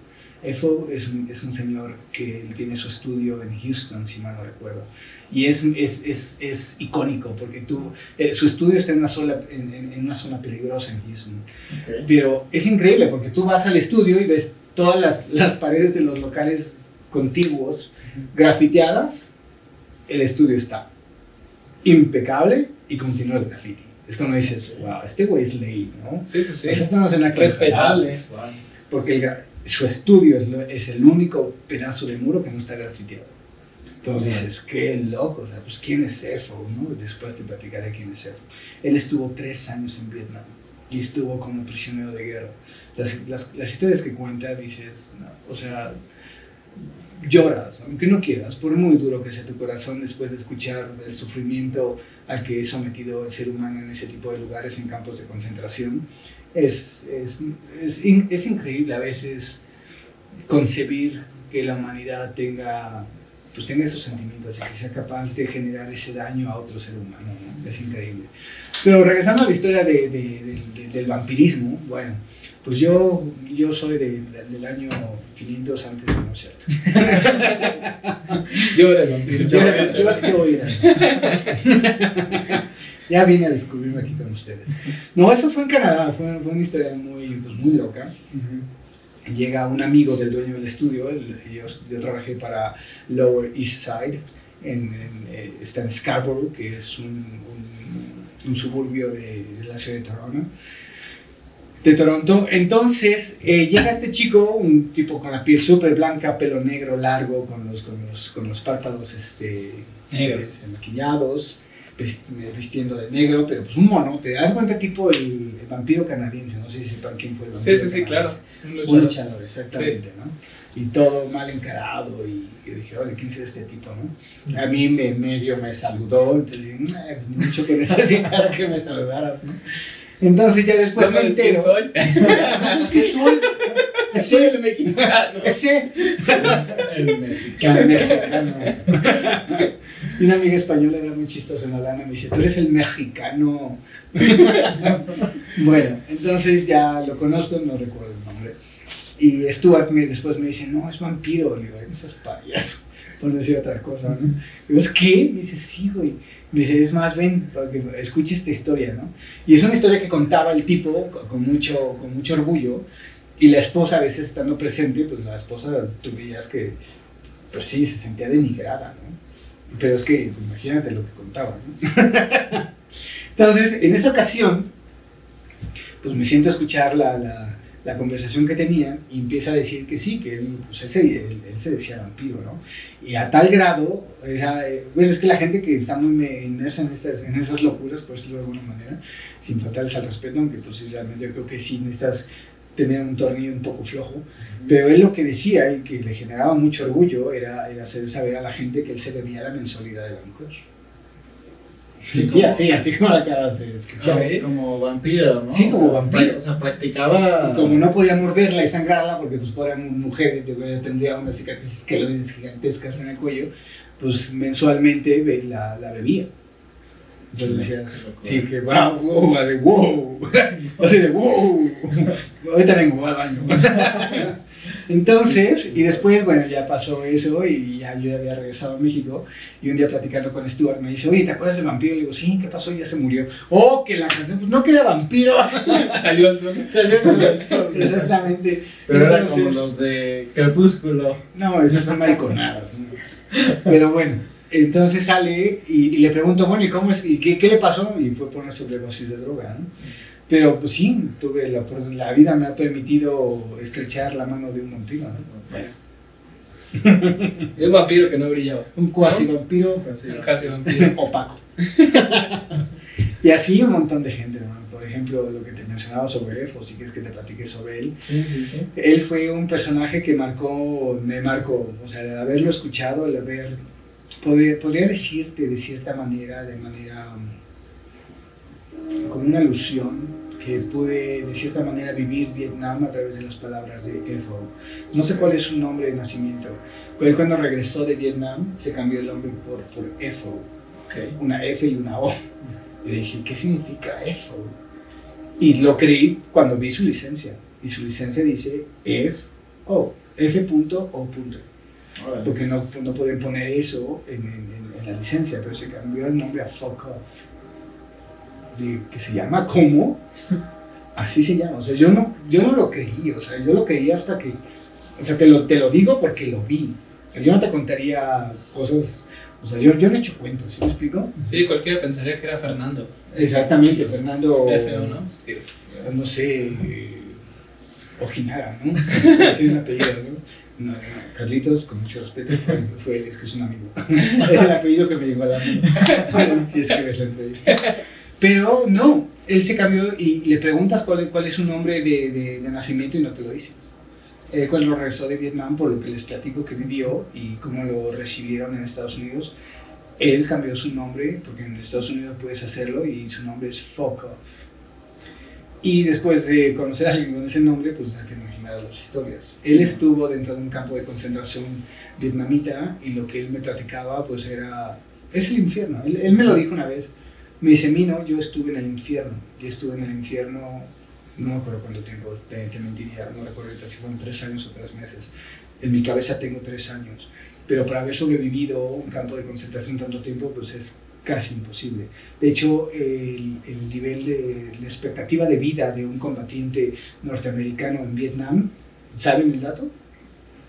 Efo es un, es un señor que él tiene su estudio en Houston, si mal no recuerdo. Y es, es, es, es icónico porque tú, eh, su estudio está en una, sola, en, en- en una zona peligrosa en Houston. Ok. Pero es increíble porque tú vas al estudio y ves todas las, las paredes de los locales contiguos grafiteadas. El estudio está impecable y continúa el graffiti. Es cuando dices, wow, este güey es ley, ¿no? Sí, sí, sí. Sea, estamos en una Respetable. Porque el gra- su estudio es, lo- es el único pedazo de muro que no está grafiteado. Entonces dices, qué loco, o sea, pues quién es Efo, ¿no? Después te platicaré quién es Efo. Él estuvo tres años en Vietnam y estuvo como prisionero de guerra. Las, las, las historias que cuenta dices, no, o sea, lloras, aunque no quieras, por muy duro que sea tu corazón después de escuchar el sufrimiento al que es sometido el ser humano en ese tipo de lugares, en campos de concentración, es, es, es, in- es increíble a veces concebir que la humanidad tenga, pues tenga esos sentimientos y que sea capaz de generar ese daño a otro ser humano, ¿no? es increíble. Pero regresando a la historia de, de- del- del- vampirismo, bueno, pues yo, yo soy de- de- del año 500 antes de no cierto. Yo era el vampiro. Yo, yo- yo era. ya vine a descubrirme aquí con ustedes. No, eso fue en Canadá, fue, fue una historia muy, pues, muy loca. Llega un amigo del dueño del estudio, el- yo, yo trabajé para Lower East Side, en, en, eh, está en Scarborough, que es un, un- un suburbio de, de la ciudad de Toronto. De Toronto. Entonces eh, llega este chico, un tipo con la piel súper blanca, pelo negro largo, con los, con los, con los párpados este, Negros. este, maquillados, vistiendo de negro, pero pues un mono. Te das cuenta, tipo el, el vampiro canadiense, no sé si sepan quién fue el vampiro. Sí, sí, sí, claro. canadiense. Un Un luchador. luchador, exactamente, ¿no? Y todo mal encarado y yo dije, oye, ¿quién será este tipo, no? A mí me medio me saludó, entonces dije, "Nah, pues, mucho que necesitara que me saludaras, ¿no? Entonces ya después ¿No me entero. soy? ¿No sabes quién soy? Soy el mexicano. Ese, El mexicano. el mexicano. Y una amiga española era muy chistosa en la lana, me dice, tú eres el mexicano. bueno, entonces ya lo conozco, no recuerdo el nombre. Y Stuart me, después me dice, no, es vampiro. Le digo, "Ay, no seas payaso, por decir otra cosa, ¿no? Digo, ¿es qué? Me dice, sí, güey. Me dice, es más, ven, para que escuche esta historia, ¿no? Y es una historia que contaba el tipo con mucho, con mucho orgullo. Y la esposa, a veces estando presente, pues la esposa, tú veías que, pues sí, se sentía denigrada, ¿no? Pero es que, imagínate lo que contaba, ¿no? Entonces, en esa ocasión, pues me siento a escuchar la, la, conversación que tenían y empieza a decir que sí, que él, pues, ese- él, se decía vampiro, ¿no? Y a tal grado, eh, bueno, es que la gente que está muy me- inmersa en, estas, en esas locuras, por decirlo de alguna manera, sin faltarles al respeto, aunque pues realmente yo creo que sí necesitas tener un tornillo un poco flojo, pero él lo que decía y que le generaba mucho orgullo era, era hacer saber a la gente que él se debía la mensualidad de la mujer. Sí, Sí, así, así como lo acabas de escuchar. Como vampiro, ¿no? Sí, como O sea, vampiro. O sea, practicaba. Y como no podía morderla y sangrarla, porque pues fuera mujer, yo creo que tendría unas cicatrices gigantescas en el cuello, pues mensualmente la, la bebía. Entonces decías, sí, que wow, wow, así, wow, así de wow, ahorita vengo, al baño. Entonces, y después, bueno, ya pasó eso y ya yo había regresado a México y un día platicando con Stuart me dice, oye, ¿te acuerdas del vampiro? Le digo, sí, ¿qué pasó? Ya se murió. Oh, que la canción, pues no queda vampiro. Salió al sol. Exactamente. Pero era como Entonces- los de Crepúsculo. No, esas son mariconadas. ¿no? Pero bueno, entonces sale y, y le pregunto, bueno, ¿y cómo es? ¿Y qué, qué le pasó? Y fue por una sobredosis de droga, ¿no? Pero pues sí, tuve la, la vida me ha permitido estrechar la mano de un vampiro, ¿no? Bueno, Es un vampiro que no brillaba. un cuasi vampiro Así, Un casi vampiro. opaco. y así un montón de gente, ¿no? Por ejemplo, lo que te mencionaba sobre Efo, si quieres que te platique sobre él. Sí, sí, sí. Él fue un personaje que marcó, me marcó, o sea, de haberlo escuchado, el haber, podría, podría decirte de cierta manera, de manera um, como una alusión, que pude de cierta manera vivir Vietnam a través de las palabras de Efo. No sé cuál es su nombre de nacimiento. Él cuando regresó de Vietnam se cambió el nombre por, por Efo, Ok. una F y una O. Y dije, ¿qué significa EFO? Y lo creí cuando vi su licencia. Y su licencia dice F-O, F.O. Porque no, no pueden poner eso en, en- en- la licencia, pero se cambió el nombre a Fuck Off. De- que se llama ¿cómo? Así se llama. O sea, yo no, yo no lo creí. O sea, yo lo creí hasta que. O sea, te lo, te lo digo porque lo vi. O sea, yo no te contaría cosas. O sea, yo, yo no he hecho cuentos, ¿sí me explico? Sí, cualquiera pensaría que era Fernando. Exactamente, Fernando. F.O., ¿no? Sí. No sé. eh, Ojinaga, ¿no? Así un apellido, ¿no? No, Carlitos, con mucho respeto, fue, fue es que es un amigo. es el apellido que me llegó a la mente. Si es que ves la entrevista. Pero no, él se cambió y le preguntas cuál, cuál es su nombre de, de, de nacimiento y no te lo dice. Él cuando regresó de Vietnam, por lo que les platico que vivió y cómo lo recibieron en Estados Unidos, él cambió su nombre, porque en Estados Unidos puedes hacerlo, y su nombre es Fokov. Y después de conocer a alguien con ese nombre, pues ya te imaginas las historias. Él estuvo dentro de un campo de concentración vietnamita y lo que él me platicaba, pues era, es el infierno. Él, él me lo dijo una vez. Me dice, Mino, yo estuve en el infierno. Yo estuve en el infierno, no me acuerdo cuánto tiempo, te, te mentiría, no recuerdo ahorita si fueron tres años o tres meses. En mi cabeza tengo tres años. Pero para haber sobrevivido un campo de concentración tanto tiempo, pues es casi imposible. De hecho, el, el nivel de la expectativa de vida de un combatiente norteamericano en Vietnam, ¿saben el dato?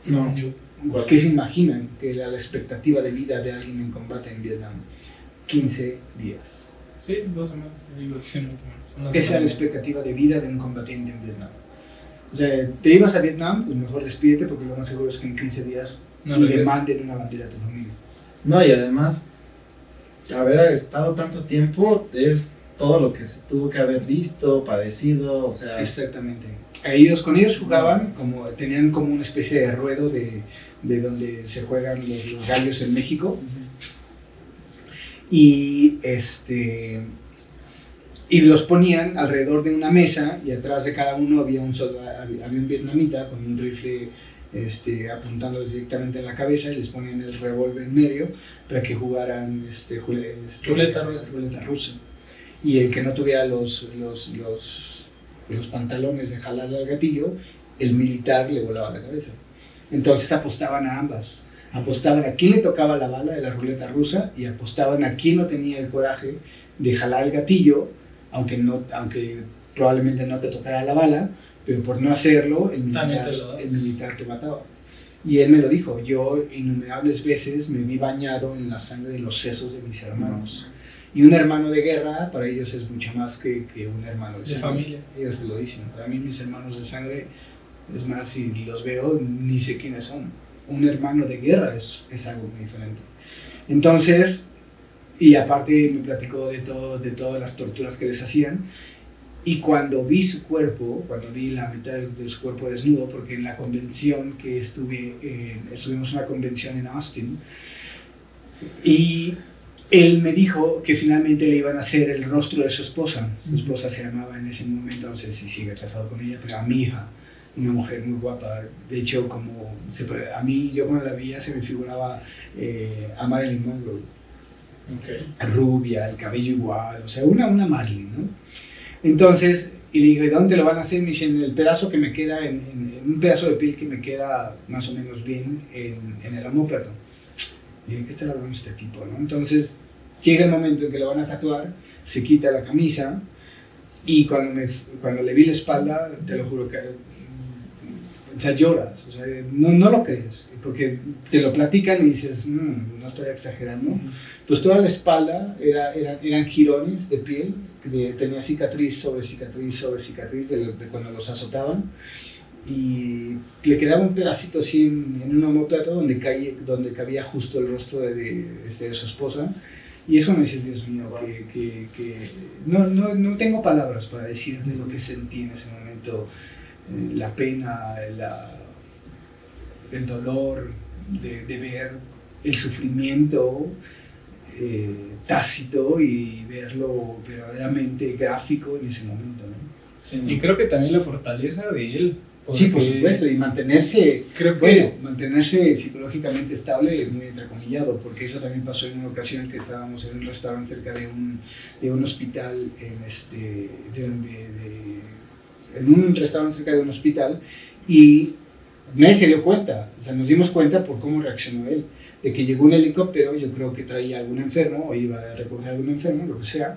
No. Yo- ¿Qué se imaginan que la expectativa de vida de alguien en combate en Vietnam? 15 días. Sí, dos semanas. Digo, sí, más Esa es la expectativa de vida de un combatiente en Vietnam. O sea, te ibas a Vietnam, pues mejor despídete porque lo más seguro es que en 15 días No le manden una bandera a tu familia. No, y además, haber estado tanto tiempo es todo lo que se tuvo que haber visto, padecido, o sea, Exactamente. Ellos, con ellos jugaban, como tenían como una especie de ruedo de, de donde se juegan los, los gallos en México. Y este y los ponían alrededor de una mesa y atrás de cada uno había un había un vietnamita con un rifle este, apuntándoles directamente en la cabeza y les ponían el revólver en medio para que jugaran este, jule- este, Ruleta rusa. ruleta rusa. Y el que no tuviera los, los, los, los pantalones de jalarle al gatillo, el militar le volaba la cabeza. Entonces apostaban a ambas. Apostaban a quién le tocaba la bala de la ruleta rusa y apostaban a quién no tenía el coraje de jalar el gatillo, aunque, no, aunque probablemente no te tocara la bala, pero por no hacerlo, el militar, el militar te mataba. Y él me lo dijo, yo innumerables veces me vi bañado en la sangre de los sesos de mis hermanos. Y un hermano de guerra para ellos es mucho más que, que un hermano de, De sangre. familia. Ellos te lo dicen. Para mí mis hermanos de sangre, es más, si los veo, ni sé quiénes son. Un hermano de guerra es, es algo muy diferente. Entonces, y aparte me platicó de, todo, de todas las torturas que les hacían. Y cuando vi su cuerpo, cuando vi la mitad de, su cuerpo desnudo, porque en la convención que estuve, eh, estuvimos en una convención en Austin, y él me dijo que finalmente le iban a hacer el rostro de su esposa. Su esposa se llamaba en ese momento, no sé si sigue casado con ella, pero a mi hija, una mujer muy guapa. De hecho, como se a mí, yo cuando la veía se me figuraba eh, a Marilyn Monroe rubia, el cabello igual, o sea, una, una Marilyn, ¿no? Entonces, y le ¿y dónde lo van a hacer? Me dicen, el pedazo que me queda, en, un pedazo de piel que me queda más o menos bien en, el homóplato. Y dije, ¿qué está hablando este tipo? Entonces, llega el momento en que lo van a tatuar, se quita la camisa, y cuando, me, cuando le vi la espalda, te lo juro que... O sea, lloras, o sea, no, no lo crees, porque te lo platican y dices, "Mm, no estoy exagerando pues toda la espalda era, era- eran jirones de piel, de- tenía cicatriz sobre cicatriz sobre cicatriz de, cuando los azotaban. Y le quedaba un pedacito así en, en un homóplato donde, caía, donde cabía justo el rostro de, de, este, de su esposa. Y es cuando dices, Dios mío, que, que- que no, no, no tengo palabras para decirte lo que sentí en ese momento, la pena, la, el dolor de, de ver el sufrimiento eh, tácito y verlo verdaderamente gráfico en ese momento. ¿no? sí, Y creo que también la fortaleza de él. Sí, por supuesto, y mantenerse, Creo que bueno, mantenerse psicológicamente estable es muy entrecomillado, porque eso también pasó en una ocasión que estábamos en un restaurante cerca de un, de un hospital, en, este, de, de- de- en un restaurante cerca de un hospital, y nadie se dio cuenta, o sea, nos dimos cuenta por cómo reaccionó él, de que llegó un helicóptero, yo creo que traía algún enfermo, o iba a recoger algún enfermo, lo que sea,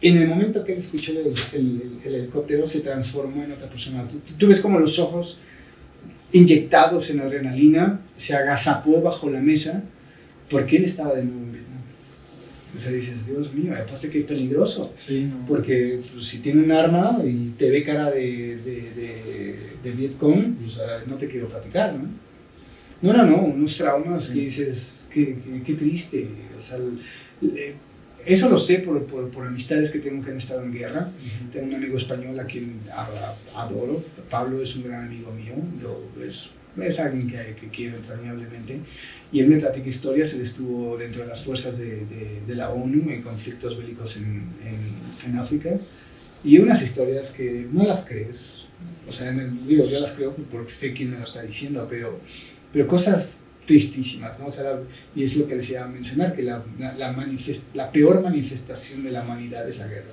en el momento que él escuchó el, el- el helicóptero se transformó en otra persona. Tú, tú- ves como los ojos inyectados en adrenalina, se agazapó bajo la mesa, porque él estaba de nuevo. O sea, dices, Dios mío, aparte que peligroso. Sí, no. Porque pues, si tiene un arma y te ve cara de, de, de, de Vietcong, pues ah, no te quiero platicar, ¿no? No, no, no, unos traumas Sí. que dices, qué, qué, qué triste. O sea, eso lo sé por, por, por amistades que tengo que han estado en guerra. Tengo un amigo español a quien adoro. Pablo es un gran amigo mío. Lo, es, es alguien que, que quiero entrañablemente. Y él me platica historias. Él estuvo dentro de las fuerzas de, de, de la ONU en conflictos bélicos en, en, en África. Y unas historias que no las crees. O sea, el- digo, yo las creo porque sé quién me lo está diciendo, pero, pero cosas tristísimas, ¿no? O sea, la- y es lo que les iba a mencionar, que la, la, la manifest- la peor manifestación de la humanidad es la guerra.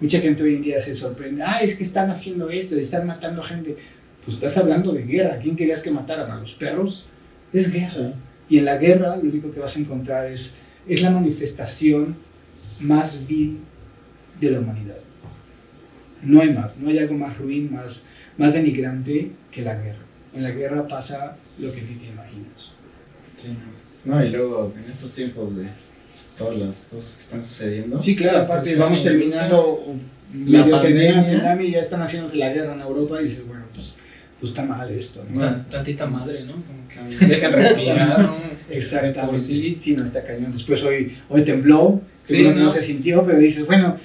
Mucha gente hoy en día se sorprende, ah, es que están haciendo esto, están matando gente. Pues estás hablando de guerra, ¿quién querías que mataran? ¿A los perros? Es guerra. Sí. Y en la guerra lo único que vas a encontrar es, es la manifestación más vil de la humanidad. No hay más, no hay algo más ruin, más, más denigrante que la guerra. En la guerra pasa lo que ni te imaginas. Sí, no. Y luego en estos tiempos de todas las cosas que están sucediendo. Sí, claro, aparte Sí, vamos sí, terminando, La medio terminando la pandemia. pandemia y ya están haciéndose la guerra en Europa y dices, bueno, pues, pues está mal esto, ¿no? Tan- Tantita madre, ¿no? Como que dejan respirar, ¿no? Exactamente. Por sí. sí, no está cañón. Después hoy, hoy tembló, Sí, seguro que no ¿no? se sintió, pero dices, bueno,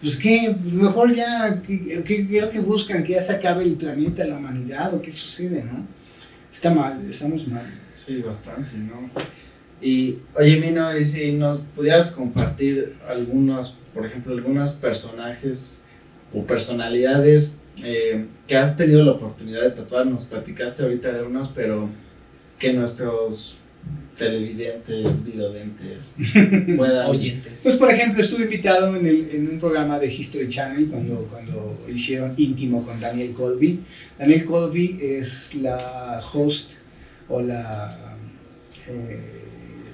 pues qué, mejor ya, ¿qué, qué, qué es lo que buscan? ¿Que ya se acabe el planeta, la humanidad o qué sucede, no? Está mal, estamos mal. Sí, bastante, ¿no? Y, oye, Mino, y si nos pudieras compartir algunos, por ejemplo, algunos personajes o personalidades eh, que has tenido la oportunidad de tatuar, nos platicaste ahorita de unos, pero que nuestros televidentes, videodentes puedan... Oyentes. Pues, por ejemplo, estuve invitado en, el, en un programa de History Channel cuando, cuando hicieron íntimo con Daniel Colby. Daniel Colby es la host o la, eh,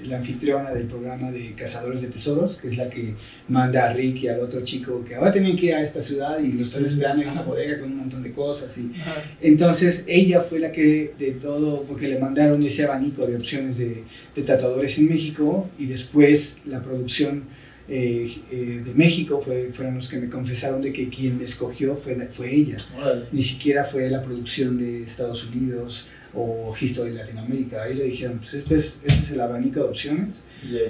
la anfitriona del programa de Cazadores de Tesoros, que es la que manda a Rick y al otro chico que ahora tienen que ir a esta ciudad y los tres esperando en una bodega con un montón de cosas. Y, entonces ella fue la que de todo, porque le mandaron ese abanico de opciones de, de tatuadores en México y después la producción eh, eh, de México fue, fueron los que me confesaron de que quien me escogió fue, fue ella. Ni siquiera fue la producción de Estados Unidos o History Latinoamérica. Ahí le dijeron, pues este es, este es el abanico de opciones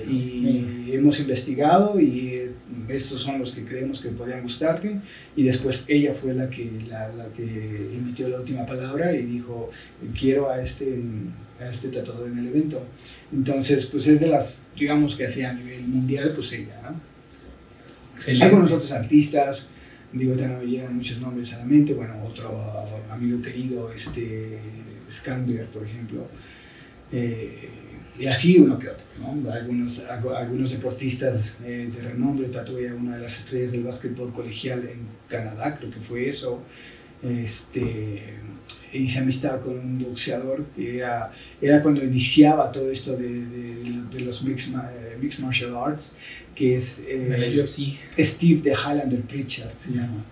Y, y hemos investigado y eh, estos son los que creemos que podían gustarte y después ella fue la que, la, la que emitió la última palabra y dijo quiero a este, a este tatuador en el evento entonces pues es de las digamos que así a nivel mundial pues ella ¿no? Excelente. algunos otros artistas digo no me llegan muchos nombres a la mente bueno otro amigo querido este Skander por ejemplo eh, y así uno que otro, ¿no? Algunos, algu- algunos deportistas eh, de renombre, tatué a una de las estrellas del básquetbol colegial en Canadá, creo que fue eso. Este, hice amistad con un boxeador, que era, era cuando iniciaba todo esto de, de- de los mixed, eh, mixed martial arts, que es eh, UFC. Steve de Highlander Pritchard, se llama.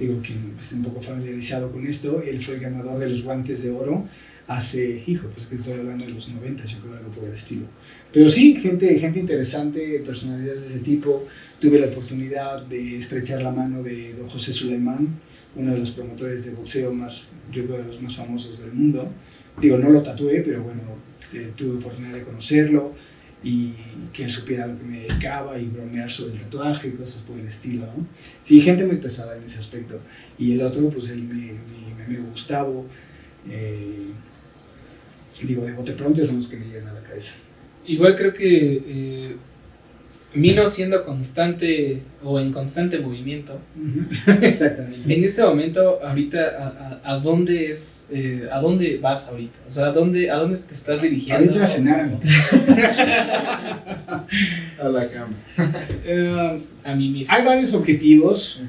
Digo, quien esté un poco familiarizado con esto, él fue el ganador de los guantes de oro hace, hijo, pues que estoy hablando de los 90, yo creo algo por el estilo. Pero sí, gente, gente interesante, personalidades de ese tipo. Tuve la oportunidad de estrechar la mano de don José Sulaimán, uno de los promotores de boxeo más, yo creo, de los más famosos del mundo. Digo, no lo tatué, pero bueno, eh, tuve oportunidad de conocerlo y que él supiera lo que me dedicaba y bromear sobre el tatuaje y cosas por el estilo, ¿no? Sí, gente muy pesada en ese aspecto. Y el otro, pues el, mi, mi, mi amigo Gustavo, eh, digo, de bote pronto son los que me llegan a la cabeza. Igual creo que eh, Mino siendo constante o en constante movimiento. Exactamente. En este momento, ahorita, ¿a, a, a dónde es, eh, a dónde vas ahorita? O sea, ¿a dónde, a dónde te estás dirigiendo? Ahorita a cenar, a la cama. Eh, A mí hay varios objetivos.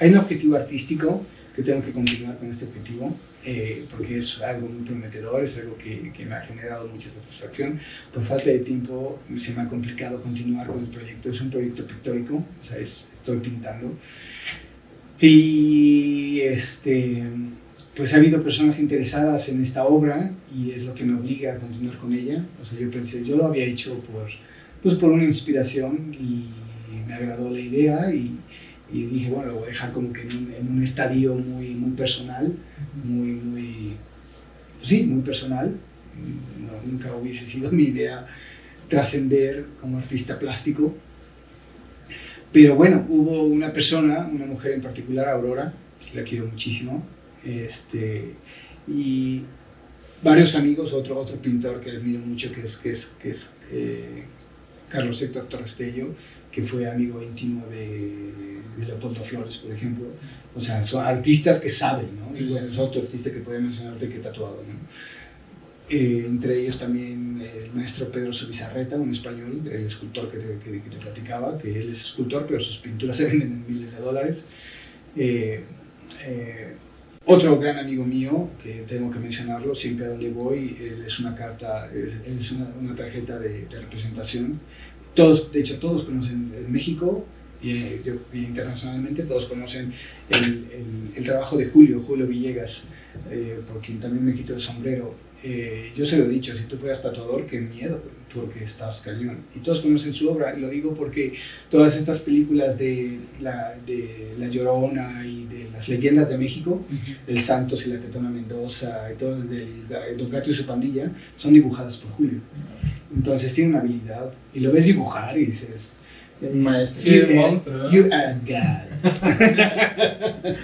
Hay un objetivo artístico que tengo que continuar con este objetivo eh, porque es algo muy prometedor, es algo que, que me ha generado mucha satisfacción. Por falta de tiempo se me ha complicado continuar con el proyecto. Es un proyecto pictórico, o sea, es- estoy pintando. Y este, pues ha habido personas interesadas en esta obra y es lo que me obliga a continuar con ella. O sea, yo pensé, yo lo había hecho por, pues por una inspiración y me agradó la idea y, y dije, bueno, lo voy a dejar como que en un, en un estadio muy, muy personal, muy, muy, sí, muy personal. No, nunca hubiese sido mi idea trascender como artista plástico. Pero bueno, hubo una persona, una mujer en particular, Aurora, la quiero muchísimo, este, y varios amigos, otro, otro pintor que admiro mucho, que es, que es, que es eh, Carlos Héctor Torrestello, que fue amigo íntimo de, de, Leopoldo Flores, por ejemplo. O sea, son artistas que saben, ¿no? Sí, y bueno, sí. es otro artista que puede mencionarte que he tatuado, ¿no? Eh, entre ellos también el maestro Pedro Subizarreta, un español, el escultor que te, que, que te platicaba, que él es escultor, pero sus pinturas se venden en miles de dólares. Eh, eh, otro gran amigo mío, que tengo que mencionarlo, siempre a donde voy, él es una carta, es, él es una, una tarjeta de, de, representación. Todos, de hecho, todos conocen en México y, y internacionalmente, todos conocen el, el, el, trabajo de Julio, Julio Villegas, eh, por quien también me quito el sombrero. Eh, yo se lo he dicho, si tú fueras tatuador, qué miedo, porque estás cañón. Y todos conocen su obra, y lo digo porque todas estas películas de la, de la Llorona y de las leyendas de México, el Santos y la Tetona Mendoza, y todo el del Don Gato y su pandilla, son dibujadas por Julio. Entonces tiene una habilidad, y lo ves dibujar y dices... Maestro. Sí, un monstruo. ¿no? You are God.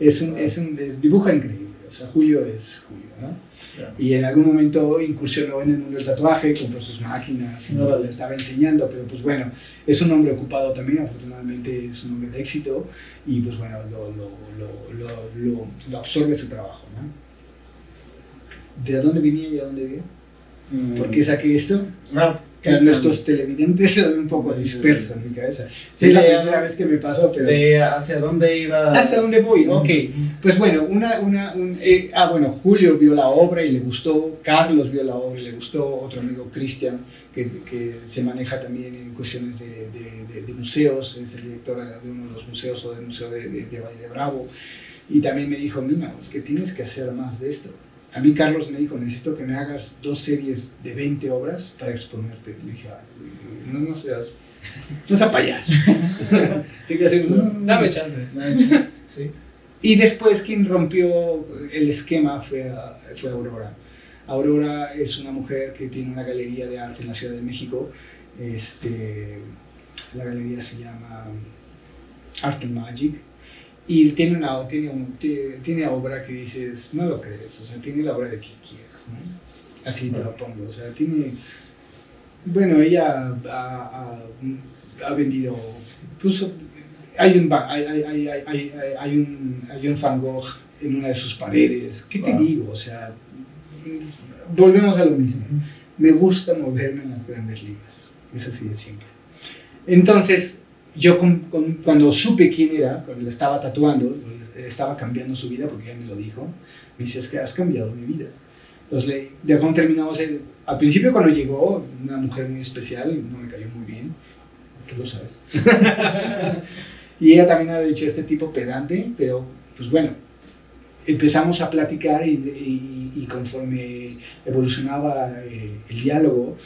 es un, es un es, dibuja increíble. O sea, Julio es Julio, ¿no? Yeah. Y en algún momento incursionó en el mundo del tatuaje, compró sus máquinas, y no. le estaba enseñando, pero pues bueno, es un hombre ocupado también, afortunadamente es un hombre de éxito y pues bueno, lo, lo, lo, lo, lo absorbe su trabajo, ¿no? ¿De dónde venía y a dónde vive? Mm. ¿Por qué saqué esto? Ah, que nuestros televidentes son un poco dispersos en mi cabeza. Sí, es la primera vez que me pasó, pero... De ¿Hacia dónde iba? ¿Hacia dónde voy? Ok. Pues bueno, una... una un, eh, ah, bueno, Julio vio la obra y le gustó, Carlos vio la obra y le gustó, otro amigo, Cristian, que, que, se maneja también en cuestiones de, de, de, de, museos, es el director de uno de los museos o del Museo de, Valle de Bravo, y también me dijo, mira, es que tienes que hacer más de esto. A mí Carlos me dijo, necesito que me hagas dos series de 20 obras para exponerte. Le dije, no, no seas, no seas payaso. Dame chance. ¿Sí? Y después quien rompió el esquema fue, fue Aurora. Aurora es una mujer que tiene una galería de arte en la Ciudad de México. Este, la galería se llama Art and Magic y tiene una tiene, un, tiene, tiene, obra que dices, no lo crees, o sea, tiene la obra de quien quieras, ¿no? Así te lo pongo, o sea, tiene, bueno, ella ha, ha, ha vendido, puso, hay un, hay, hay, hay, hay, hay, un, hay un Van Gogh en una de sus paredes, ¿qué te digo? O sea, volvemos a lo mismo, me gusta moverme en las grandes ligas, es así de simple. Entonces, yo cuando supe quién era, cuando le estaba tatuando, estaba cambiando su vida porque ella me lo dijo, me dice, es que has cambiado mi vida. Entonces, le, ya cuando terminamos, el, al principio cuando llegó, una mujer muy especial, no me cayó muy bien, tú lo sabes. y ella también ha dicho este tipo pedante, pero pues bueno, empezamos a platicar y conforme evolucionaba eh, el diálogo,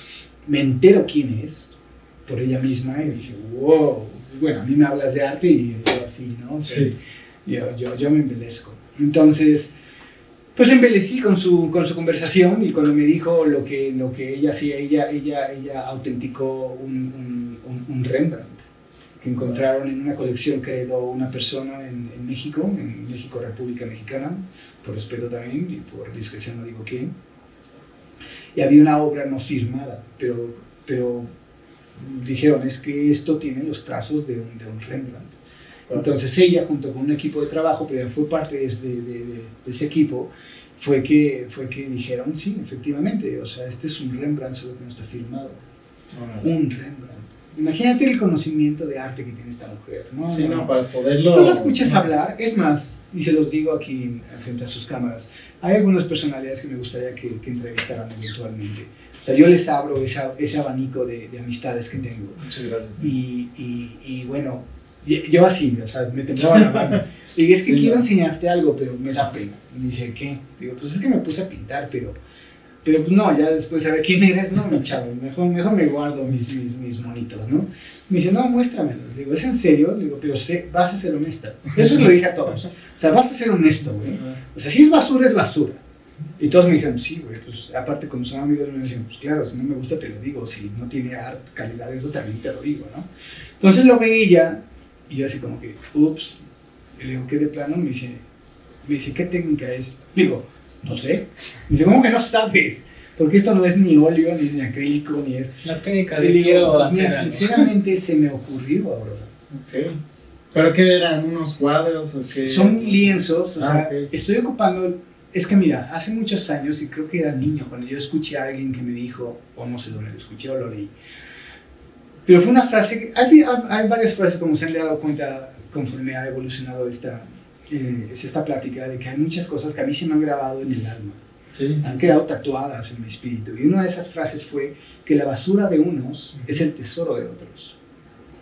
me entero quién es por ella misma y dije, wow, bueno, a mí me hablas de arte y yo así, ¿no? Sí. Yo, yo, yo me embelezco. Entonces, pues embelecí con su, con su conversación y cuando me dijo lo que, lo que ella hacía, ella, ella, ella autenticó un, un, un Rembrandt que encontraron en una colección que heredó una persona en, en, México, en México, República Mexicana, por respeto también y por discreción no digo quién. Y había una obra no firmada, pero, pero dijeron es que esto tiene los trazos de un, de un Rembrandt. Entonces ella, junto con un equipo de trabajo, pero ella fue parte de, de, de, de, ese equipo, fue que, fue que dijeron, sí, efectivamente, o sea, este es un Rembrandt, solo que no está filmado. Oh, un Rembrandt. Imagínate el conocimiento de arte que tiene esta mujer, ¿no? Sí, no, para poderlo... Tú la escuchas hablar, es más, y se los digo aquí frente a sus cámaras, hay algunas personalidades que me gustaría que, que entrevistaran eventualmente. O sea, yo les abro esa, ese abanico de, de, amistades que tengo. Muchas gracias. Y, y, y, bueno, Yo así, o sea, me temblaba la mano. Le dije, es que Sí, quiero no. enseñarte algo, pero me da pena. Me dice, ¿qué? Digo, pues es que me puse a pintar, pero, pero pues no, ya después saber quién eres, no, mi chavo, mejor, mejor me guardo mis, mis, mis monitos, ¿no? Me dice, no, muéstramelos. Le digo, ¿es en serio? Le digo, pero sé, vas a ser honesta. Eso se lo dije a todos. O sea, vas a ser honesto, güey. O sea, si es basura, es basura. Y todos me dijeron, sí, güey, pues aparte como son amigos me decían, pues claro, si no me gusta te lo digo, si no tiene art, calidad, eso también te lo digo, ¿no? Entonces lo ve ella y yo así como que, ups, y le digo, ¿qué de plano? Me dice, me dice, ¿qué técnica es? Le digo, no sé. Me dice, ¿cómo que no sabes? Porque esto no es ni óleo, ni es ni acrílico, ni es... La técnica de quiero pues, hacer mira, algo. sinceramente se me ocurrió ahora. Ok. ¿Pero qué eran? ¿Unos cuadros o qué? Son lienzos, o Ah, sea, ok. estoy ocupando. Es que mira, hace muchos años, y creo que era niño, cuando yo escuché a alguien que me dijo, o no sé dónde lo escuché o lo leí, pero fue una frase, hay- hay varias frases como se han dado cuenta conforme ha evolucionado esta, eh, es esta plática, de que hay muchas cosas que a mí se me han grabado en el alma, Sí, sí, han sí. quedado tatuadas en mi espíritu. Y una de esas frases fue que la basura de unos es el tesoro de otros.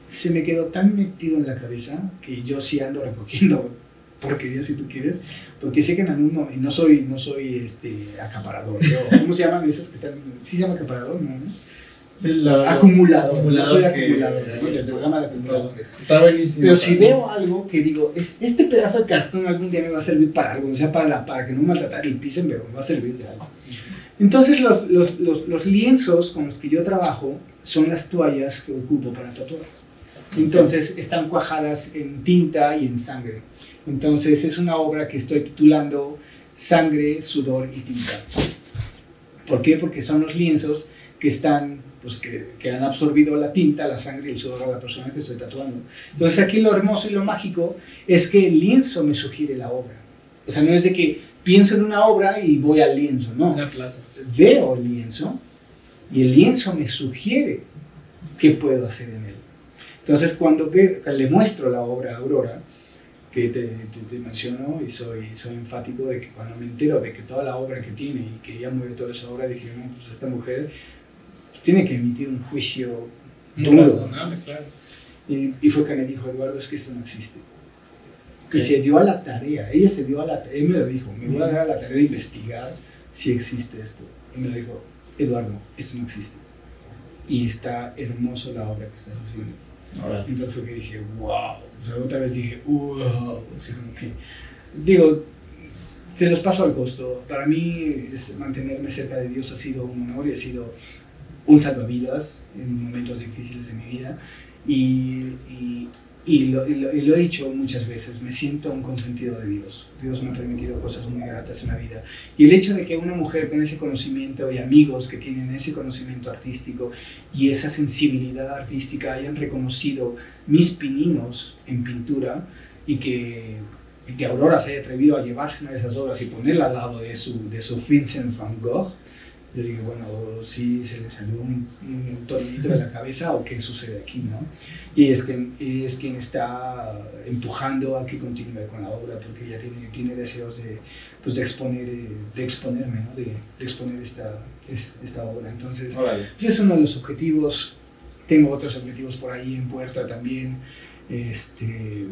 Se me quedó tan metido en la cabeza que yo sí ando recogiendo porquerías si tú quieres, porque sé que en algún momento, y no soy, no soy este, acaparador, yo, ¿cómo se llaman esos que están? ¿Sí se llama acaparador? No. Sí, lo- Acumulador, acumulador soy que- acumulador, ¿no? del programa de acumuladores. Está buenísimo. Pero si veo algo que digo, es, este pedazo de cartón algún día me va a servir para algo, o sea, para, la- para que no maltratar el piso, me va a servir de algo. Entonces los, los, los, los lienzos con los que yo trabajo son las toallas que ocupo para tatuar. Entonces están cuajadas en tinta y en sangre. Entonces es una obra que estoy titulando Sangre, Sudor y Tinta. ¿Por qué? Porque son los lienzos que están, pues que, que han absorbido la tinta, la sangre y el sudor de la persona que estoy tatuando. Entonces aquí lo hermoso y lo mágico es que el lienzo me sugiere la obra. O sea, no es de que pienso en una obra y voy al lienzo, no. Una plaza. Veo el lienzo y el lienzo me sugiere qué puedo hacer en él. Entonces cuando le muestro la obra a Aurora, que te, te, te menciono y soy, soy enfático de que cuando me entero de que toda la obra que tiene y que ella mueve toda esa obra, dije, no, pues esta mujer tiene que emitir un juicio duro. razonable, claro. Y, y fue que me dijo, Eduardo, es que esto no existe. Y Ok. se dio a la tarea, ella se dio a la tarea, él me lo dijo, me voy a dar a la tarea de investigar si existe esto. Y me lo dijo, Eduardo, esto no existe. Y está hermoso la obra que estás haciendo. Ahora, Entonces fue que dije, wow. O sea, otra vez dije, wow. O sea, como que, digo, se los paso al costo. Para mí, es mantenerme cerca de Dios ha sido un honor y ha sido un salvavidas en momentos difíciles de mi vida. Y, y, y lo, he dicho muchas veces, me siento un consentido de Dios. Dios me ha permitido cosas muy gratas en la vida. Y el hecho de que una mujer con ese conocimiento y amigos que tienen ese conocimiento artístico y esa sensibilidad artística hayan reconocido mis pininos en pintura y que, y que Aurora se haya atrevido a llevarse una de esas obras y ponerla al lado de su, de su Vincent van Gogh, yo digo, bueno, sí se le salió un, un de la cabeza o qué sucede aquí, ¿no? Y es, que, es quien está empujando a que continúe con la obra porque ella tiene, tiene deseos de, pues de, exponer, eh, de exponerme, ¿no? De, de exponer esta, es- esta obra. Entonces, órale. ese es uno de los objetivos. Tengo otros objetivos por ahí en puerta también. Este,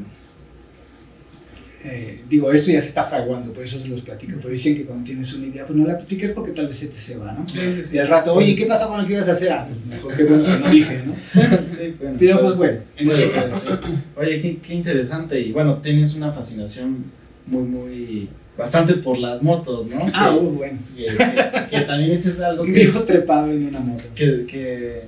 eh, digo, esto ya se está fraguando, por eso se los platico. Pero dicen que cuando tienes una idea, pues no la platiques porque tal vez se te se va, ¿no? Sí, sí, sí. Y al rato, oye, ¿qué pasó con lo que ibas a hacer? Ah, pues mejor que bueno que no dije, ¿no? Bueno, Pero pues bueno, en Puede eso ser. estamos. Oye, qué, qué interesante. Y bueno, tienes una fascinación muy, muy. bastante por las motos, ¿no? Ah, que, uh, bueno. que, también ese es algo Un que, viejo trepado en una moto. que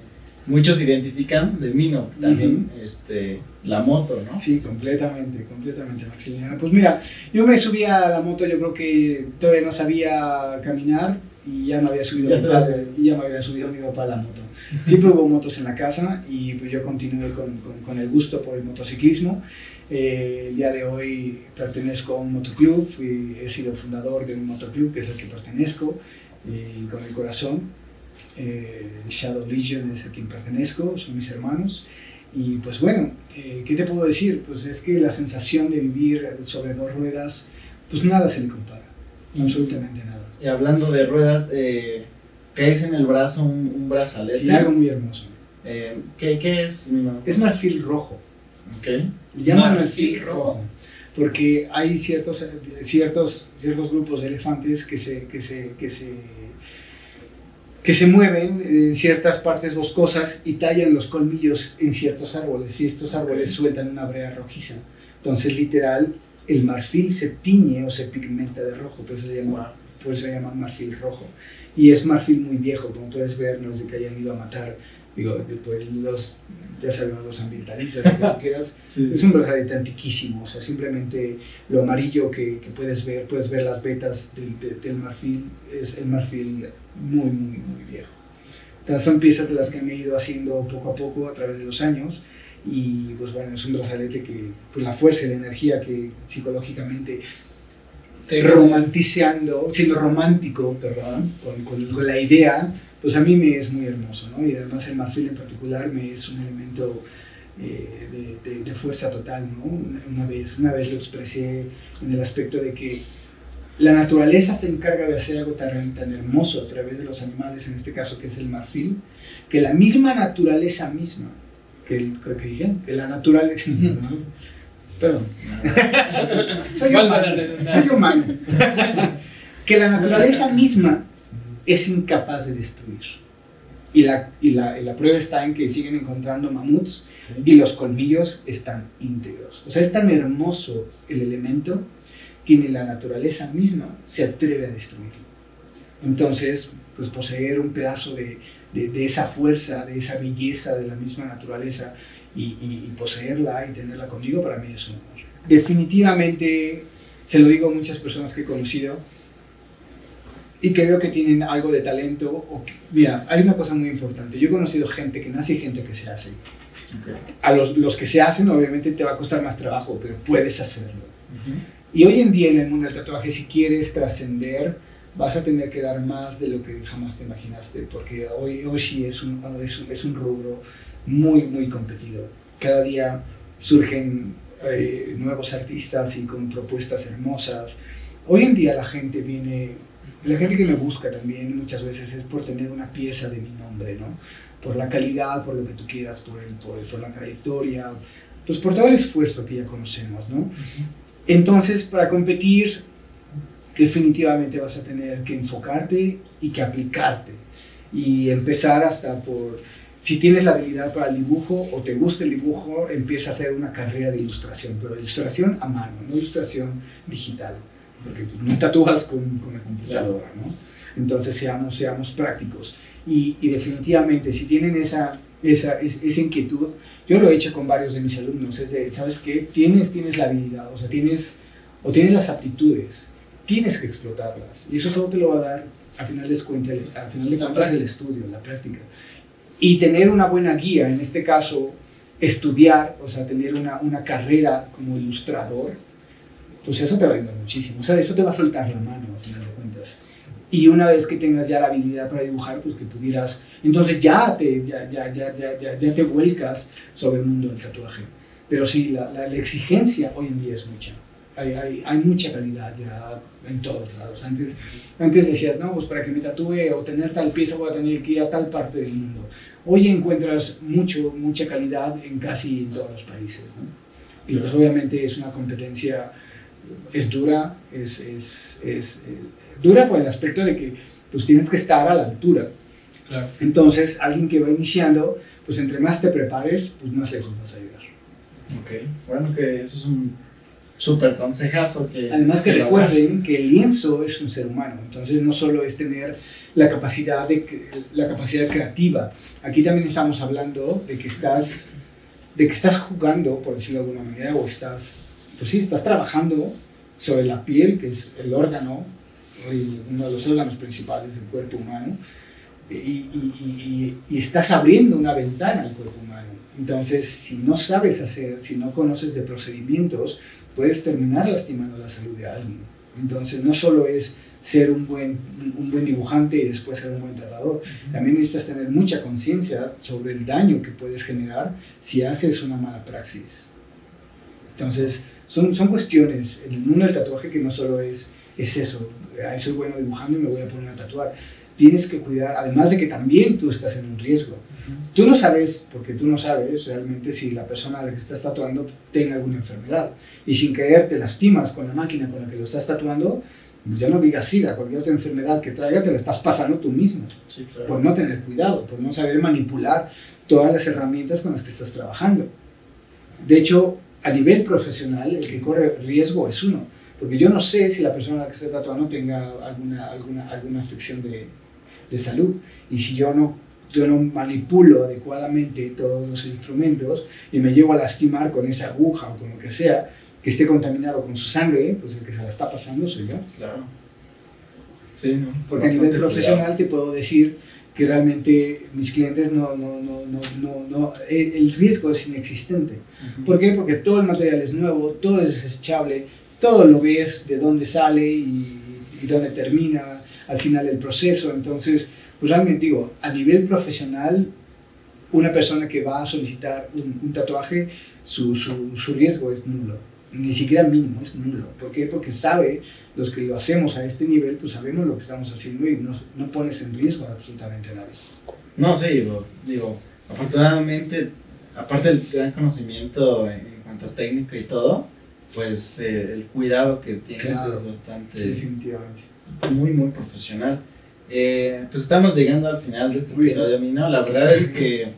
muchos identifican de mí, ¿no? También este, la moto, ¿no? Sí, completamente, completamente, Maximiliano. Pues mira, yo me subí a la moto, yo creo que todavía no sabía caminar y ya me había subido, Ya mi papá, y ya me había subido mi papá a la moto. Siempre hubo motos en la casa y pues yo continué con, con, con el gusto por el motociclismo. Eh, el día de hoy pertenezco a un motoclub, fui, he sido fundador de un motoclub que es el que pertenezco y con el corazón. Eh, Shadow Legion es a quien pertenezco, son mis hermanos. Y pues bueno, eh, ¿qué te puedo decir? Pues es que la sensación de vivir sobre dos ruedas, pues nada se le compara, absolutamente nada. Y hablando de ruedas, eh, traes en el brazo un, un brazalete. Sí, algo muy hermoso. Eh, ¿qué, ¿Qué es? mi mamá? Es marfil rojo. Ok. Le llaman Marfil marfil rojo. rojo. Porque hay ciertos, eh, ciertos, ciertos grupos de elefantes que se, que se, que se, que se mueven en ciertas partes boscosas y tallan los colmillos en ciertos árboles y estos árboles sueltan una brea rojiza. Entonces, literal, el marfil se tiñe o se pigmenta de rojo, por eso se llama, por eso se llama marfil rojo. Y es marfil muy viejo, como puedes ver, no es de que hayan ido a matar, digo, pues, los, ya sabemos, los ambientalistas, lo que quieras, Sí. es un brazalete antiquísimo, o sea, simplemente lo amarillo que, que puedes ver, puedes ver las vetas del, de- del marfil, es el marfil muy, muy, muy viejo. Entonces son piezas de las que me he ido haciendo poco a poco a través de los años y pues bueno, es un brazalete que, pues la fuerza y la energía que psicológicamente Te- romantizando, siendo romántico, perdón, con, con- con la idea, pues a mí me es muy hermoso, ¿no? Y además el marfil en particular me es un elemento eh, de, de- de fuerza total, ¿no? Una, una vez, una vez lo expresé en el aspecto de que la naturaleza se encarga de hacer algo tan, tan hermoso a través de los animales, en este caso que es el marfil, que la misma naturaleza misma, que, el, que dije, que la naturaleza, perdón, soy humano, soy que la naturaleza misma es incapaz de destruir. Y la, y, la, y la prueba está en que siguen encontrando mamuts y los colmillos están íntegros. O sea, es tan hermoso el elemento que ni la naturaleza misma se atreve a destruirlo. Entonces, pues poseer un pedazo de, de, de esa fuerza, de esa belleza de la misma naturaleza y, y- y poseerla y tenerla conmigo, para mí es un honor. Definitivamente, se lo digo a muchas personas que he conocido y que veo que tienen algo de talento. O que- mira, hay una cosa muy importante. Yo he conocido gente que nace y gente que se hace. Ok. A los, los que se hacen, obviamente te va a costar más trabajo, pero puedes hacerlo. Ujú. Y hoy en día en el mundo del tatuaje, si quieres trascender, vas a tener que dar más de lo que jamás te imaginaste, porque hoy, hoy sí es un, es, un, es un rubro muy, muy competido. Cada día surgen eh, nuevos artistas y con propuestas hermosas. Hoy en día la gente viene, la gente que me busca también muchas veces es por tener una pieza de mi nombre, ¿no? Por la calidad, por lo que tú quieras, por, el, por, por la trayectoria, pues por todo el esfuerzo que ya conocemos, ¿no? Entonces, para competir, definitivamente vas a tener que enfocarte y que aplicarte. Y empezar hasta por, si tienes la habilidad para el dibujo o te gusta el dibujo, empieza a hacer una carrera de ilustración, pero ilustración a mano, no ilustración digital, porque pues, no tatúas con, la computadora, ¿no? Entonces, seamos, seamos prácticos. Y, definitivamente, si tienen esa, esa, es- esa inquietud, yo lo he hecho con varios de mis alumnos, es de, ¿sabes qué? Tienes, tienes la habilidad, o sea, tienes, o tienes las aptitudes, tienes que explotarlas. Y eso solo te lo va a dar, a final de cuentas, a final de cuentas el estudio, la práctica. Y tener una buena guía, en este caso, estudiar, o sea, tener una, una carrera como ilustrador, pues eso te va a ayudar muchísimo. O sea, eso te va a soltar la mano, a final. Y una vez que tengas ya la habilidad para dibujar, pues que pudieras, entonces ya te, ya, ya, ya, ya, te vuelcas sobre el mundo del tatuaje. Pero sí, la, la, la exigencia hoy en día es mucha. Hay, hay, hay mucha calidad ya en todos lados. Antes, antes decías, no, pues para que me tatúe o tener tal pieza voy a tener que ir a tal parte del mundo. Hoy encuentras mucho, mucha calidad en casi en todos los países. ¿no? Y pues obviamente es una competencia, es dura, es, es, es, eh, dura por el aspecto de que pues tienes que estar a la altura. Claro. Entonces, alguien que va iniciando, pues entre más te prepares, pues más lejos vas a llegar. Ok, bueno que eso es un súper consejazo que... Además que lo recuerden que el lienzo es un ser humano, entonces no solo es tener la capacidad, de, la capacidad creativa, aquí también estamos hablando de que estás, de que estás jugando, por decirlo de alguna manera, o estás, pues sí, estás trabajando sobre la piel, que es el órgano, el- uno de los órganos principales del cuerpo humano, y, y- y- y estás abriendo una ventana al cuerpo humano. Entonces, si no sabes hacer, si no conoces de procedimientos, puedes terminar lastimando la salud de alguien. Entonces, no solo es ser un buen, un buen dibujante y después ser un buen tratador, también necesitas tener mucha conciencia sobre el daño que puedes generar si haces una mala praxis. Entonces, son, son cuestiones en el mundo del tatuaje que no solo es, es eso, "Ay, soy bueno dibujando y me voy a poner a tatuar. Tienes que cuidar, además de que también tú estás en un riesgo. Tú no sabes, porque tú no sabes realmente si la persona a la que estás tatuando tenga alguna enfermedad. Y sin querer te lastimas con la máquina con la que lo estás tatuando, pues ya no digas SIDA, cualquier otra enfermedad que traiga te la estás pasando tú mismo. Sí, claro. Por no tener cuidado, por no saber manipular todas las herramientas con las que estás trabajando. De hecho, a nivel profesional, el que corre riesgo es uno. Porque yo no sé si la persona a la que está tatuando tenga alguna, alguna, alguna afección de, de salud. Y si yo no, yo no manipulo adecuadamente todos los instrumentos y me llevo a lastimar con esa aguja o con lo que sea, que esté contaminado con su sangre, pues el que se la está pasando soy yo. Claro. Sí, ¿no? Porque a nivel profesional te puedo decir que realmente mis clientes no, no, no, no, no, no eh, el riesgo es inexistente. cuidado. ¿Por qué? Porque todo el material es nuevo, todo es desechable, todo lo ves de dónde sale y, dónde termina al final el proceso. Entonces, pues realmente digo, a nivel profesional, una persona que va a solicitar un, tatuaje, su, su, riesgo es nulo. Ni siquiera mínimo, es nulo. ¿Por qué? Porque sabe, los que lo hacemos a este nivel, pues sabemos lo que estamos haciendo y no, no pones en riesgo absolutamente nadie. No, sí, digo, digo, afortunadamente, aparte del gran conocimiento en, en cuanto a técnica y todo, pues eh, el cuidado que tienes Claro. es bastante, Definitivamente. muy, muy profesional. Eh, pues estamos llegando al final de este Muy bien. episodio, Mino. La verdad es que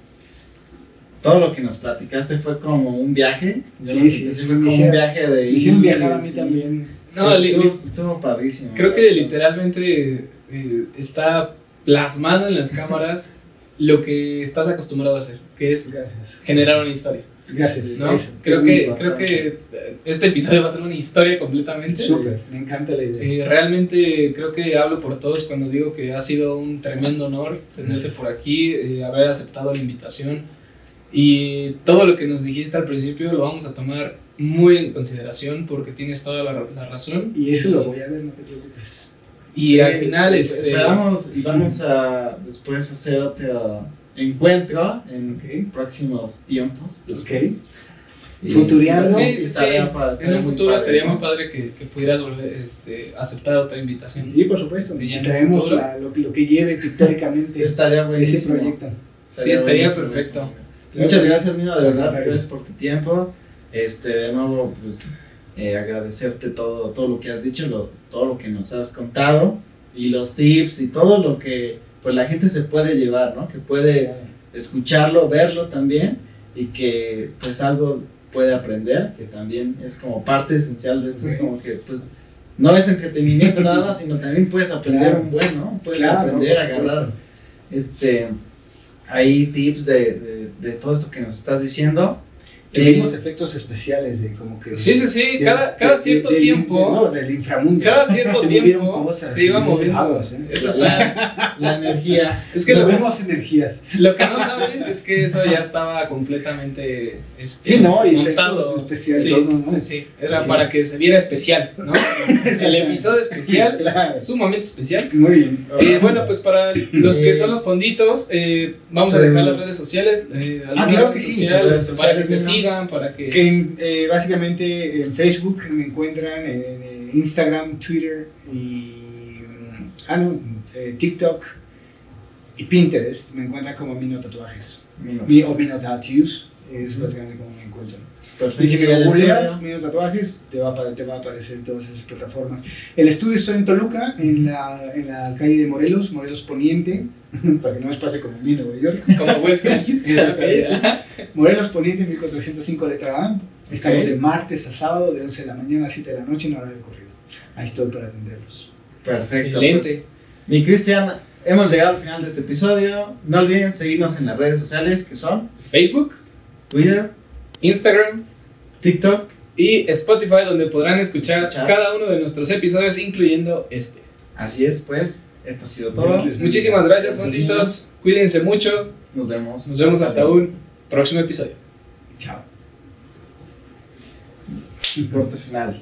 todo lo que nos platicaste fue como un viaje. Yo Sí, sí, fue como un viaje de hicieron viajar a mí sí. también. No, Sí, li- estuvo, estuvo padrísimo. Creo la que literalmente eh, está plasmado en las cámaras lo que estás acostumbrado a hacer, que es Gracias. generar una historia. Gracias. ¿no? Eso. Creo, que, bastante. creo que este episodio va a ser una historia completamente. Súper, me encanta la idea. Eh, realmente creo que hablo por todos cuando digo que ha sido un tremendo honor tenerte por aquí, eh, haber aceptado la invitación y todo lo que nos dijiste al principio lo vamos a tomar muy en consideración porque tienes toda la, la razón. Y eso lo voy a ver, no te preocupes. Y Sí, al final, es- este, Esperamos y vamos a después hacer otro encuentro en próximos tiempos. después. Ok. Y- Futureando. Sí, sí, estaría en estaría un muy futuro padre, estaría ¿no? muy padre que, que pudieras volver, este, aceptar otra invitación. Sí, por supuesto. Este, ya Y traemos la- lo, que- lo que lleve pictóricamente Estaría ese proyecto. Sí, estaría buenísimo perfecto. eso. Muchas gracias, Mino, de verdad. Gracias. Gracias por tu tiempo. Este, de nuevo, pues, eh, agradecerte todo, todo lo que has dicho, lo- todo lo que nos has contado y los tips y todo lo que pues la gente se puede llevar, ¿no? Que puede escucharlo, verlo también y que pues algo puede aprender, que también es como parte esencial de esto, es como que pues no es entretenimiento nada más, sino también puedes aprender Claro. un buen, ¿no? Puedes Claro, aprender a agarrar este hay tips de, de, de todo esto que nos estás diciendo. Tuvimos Eh, efectos especiales de como que... Sí, sí, sí, de- cada, cada de- cierto del- tiempo. de- no, del inframundo. Cada cierto se tiempo cosas. se iba moviendo. aguas, ¿eh? Eso está. la energía. Es que lo, Movemos energías. lo que no sabes es que eso ya estaba completamente este, Sí, ¿no? Y montado. especiales, Sí, todo, ¿no? sí, sí. Era Sí. para que se viera especial, ¿no? El episodio especial, Claro. sumamente especial. Muy bien. Eh, bueno, pues para los que son los fonditos, eh, vamos a dejar las redes sociales. Eh, Ah, claro que sí, social, redes para que sociales, te ¿no? Sigan, para que. En, eh, básicamente en Facebook me encuentran, en, eh, Instagram, Twitter y mm, ah, no, eh, TikTok y Pinterest me encuentran como Mino Tatuajes Mi- o Mino Tattoos es básicamente como me encuentran. Y si me ¿Y el googleas? Mino Tatuajes te va, a, apare- te va a aparecer en todas esas plataformas. El estudio está en Toluca, en la, en la calle de Morelos, Morelos Poniente, para que no nos pase como Mino Nueva York. Como Western Morelos Poniente, 1405 letra A. Estamos de martes a sábado, de 11 de la mañana a 7 de la noche en horario corrido. Ahí estoy para atenderlos. Perfecto. Excelente. pues, mi Cristian, hemos llegado al final de este episodio. No olviden seguirnos en las redes sociales que son Facebook, Twitter, Instagram TikTok. y Spotify, donde podrán escuchar Escuchar. cada uno de nuestros episodios, incluyendo este. Así es, pues, esto ha sido todo. Muchísimas gracias, fonditos. Cuídense mucho. Nos vemos. Nos vemos hasta un próximo episodio. Chao. corte final.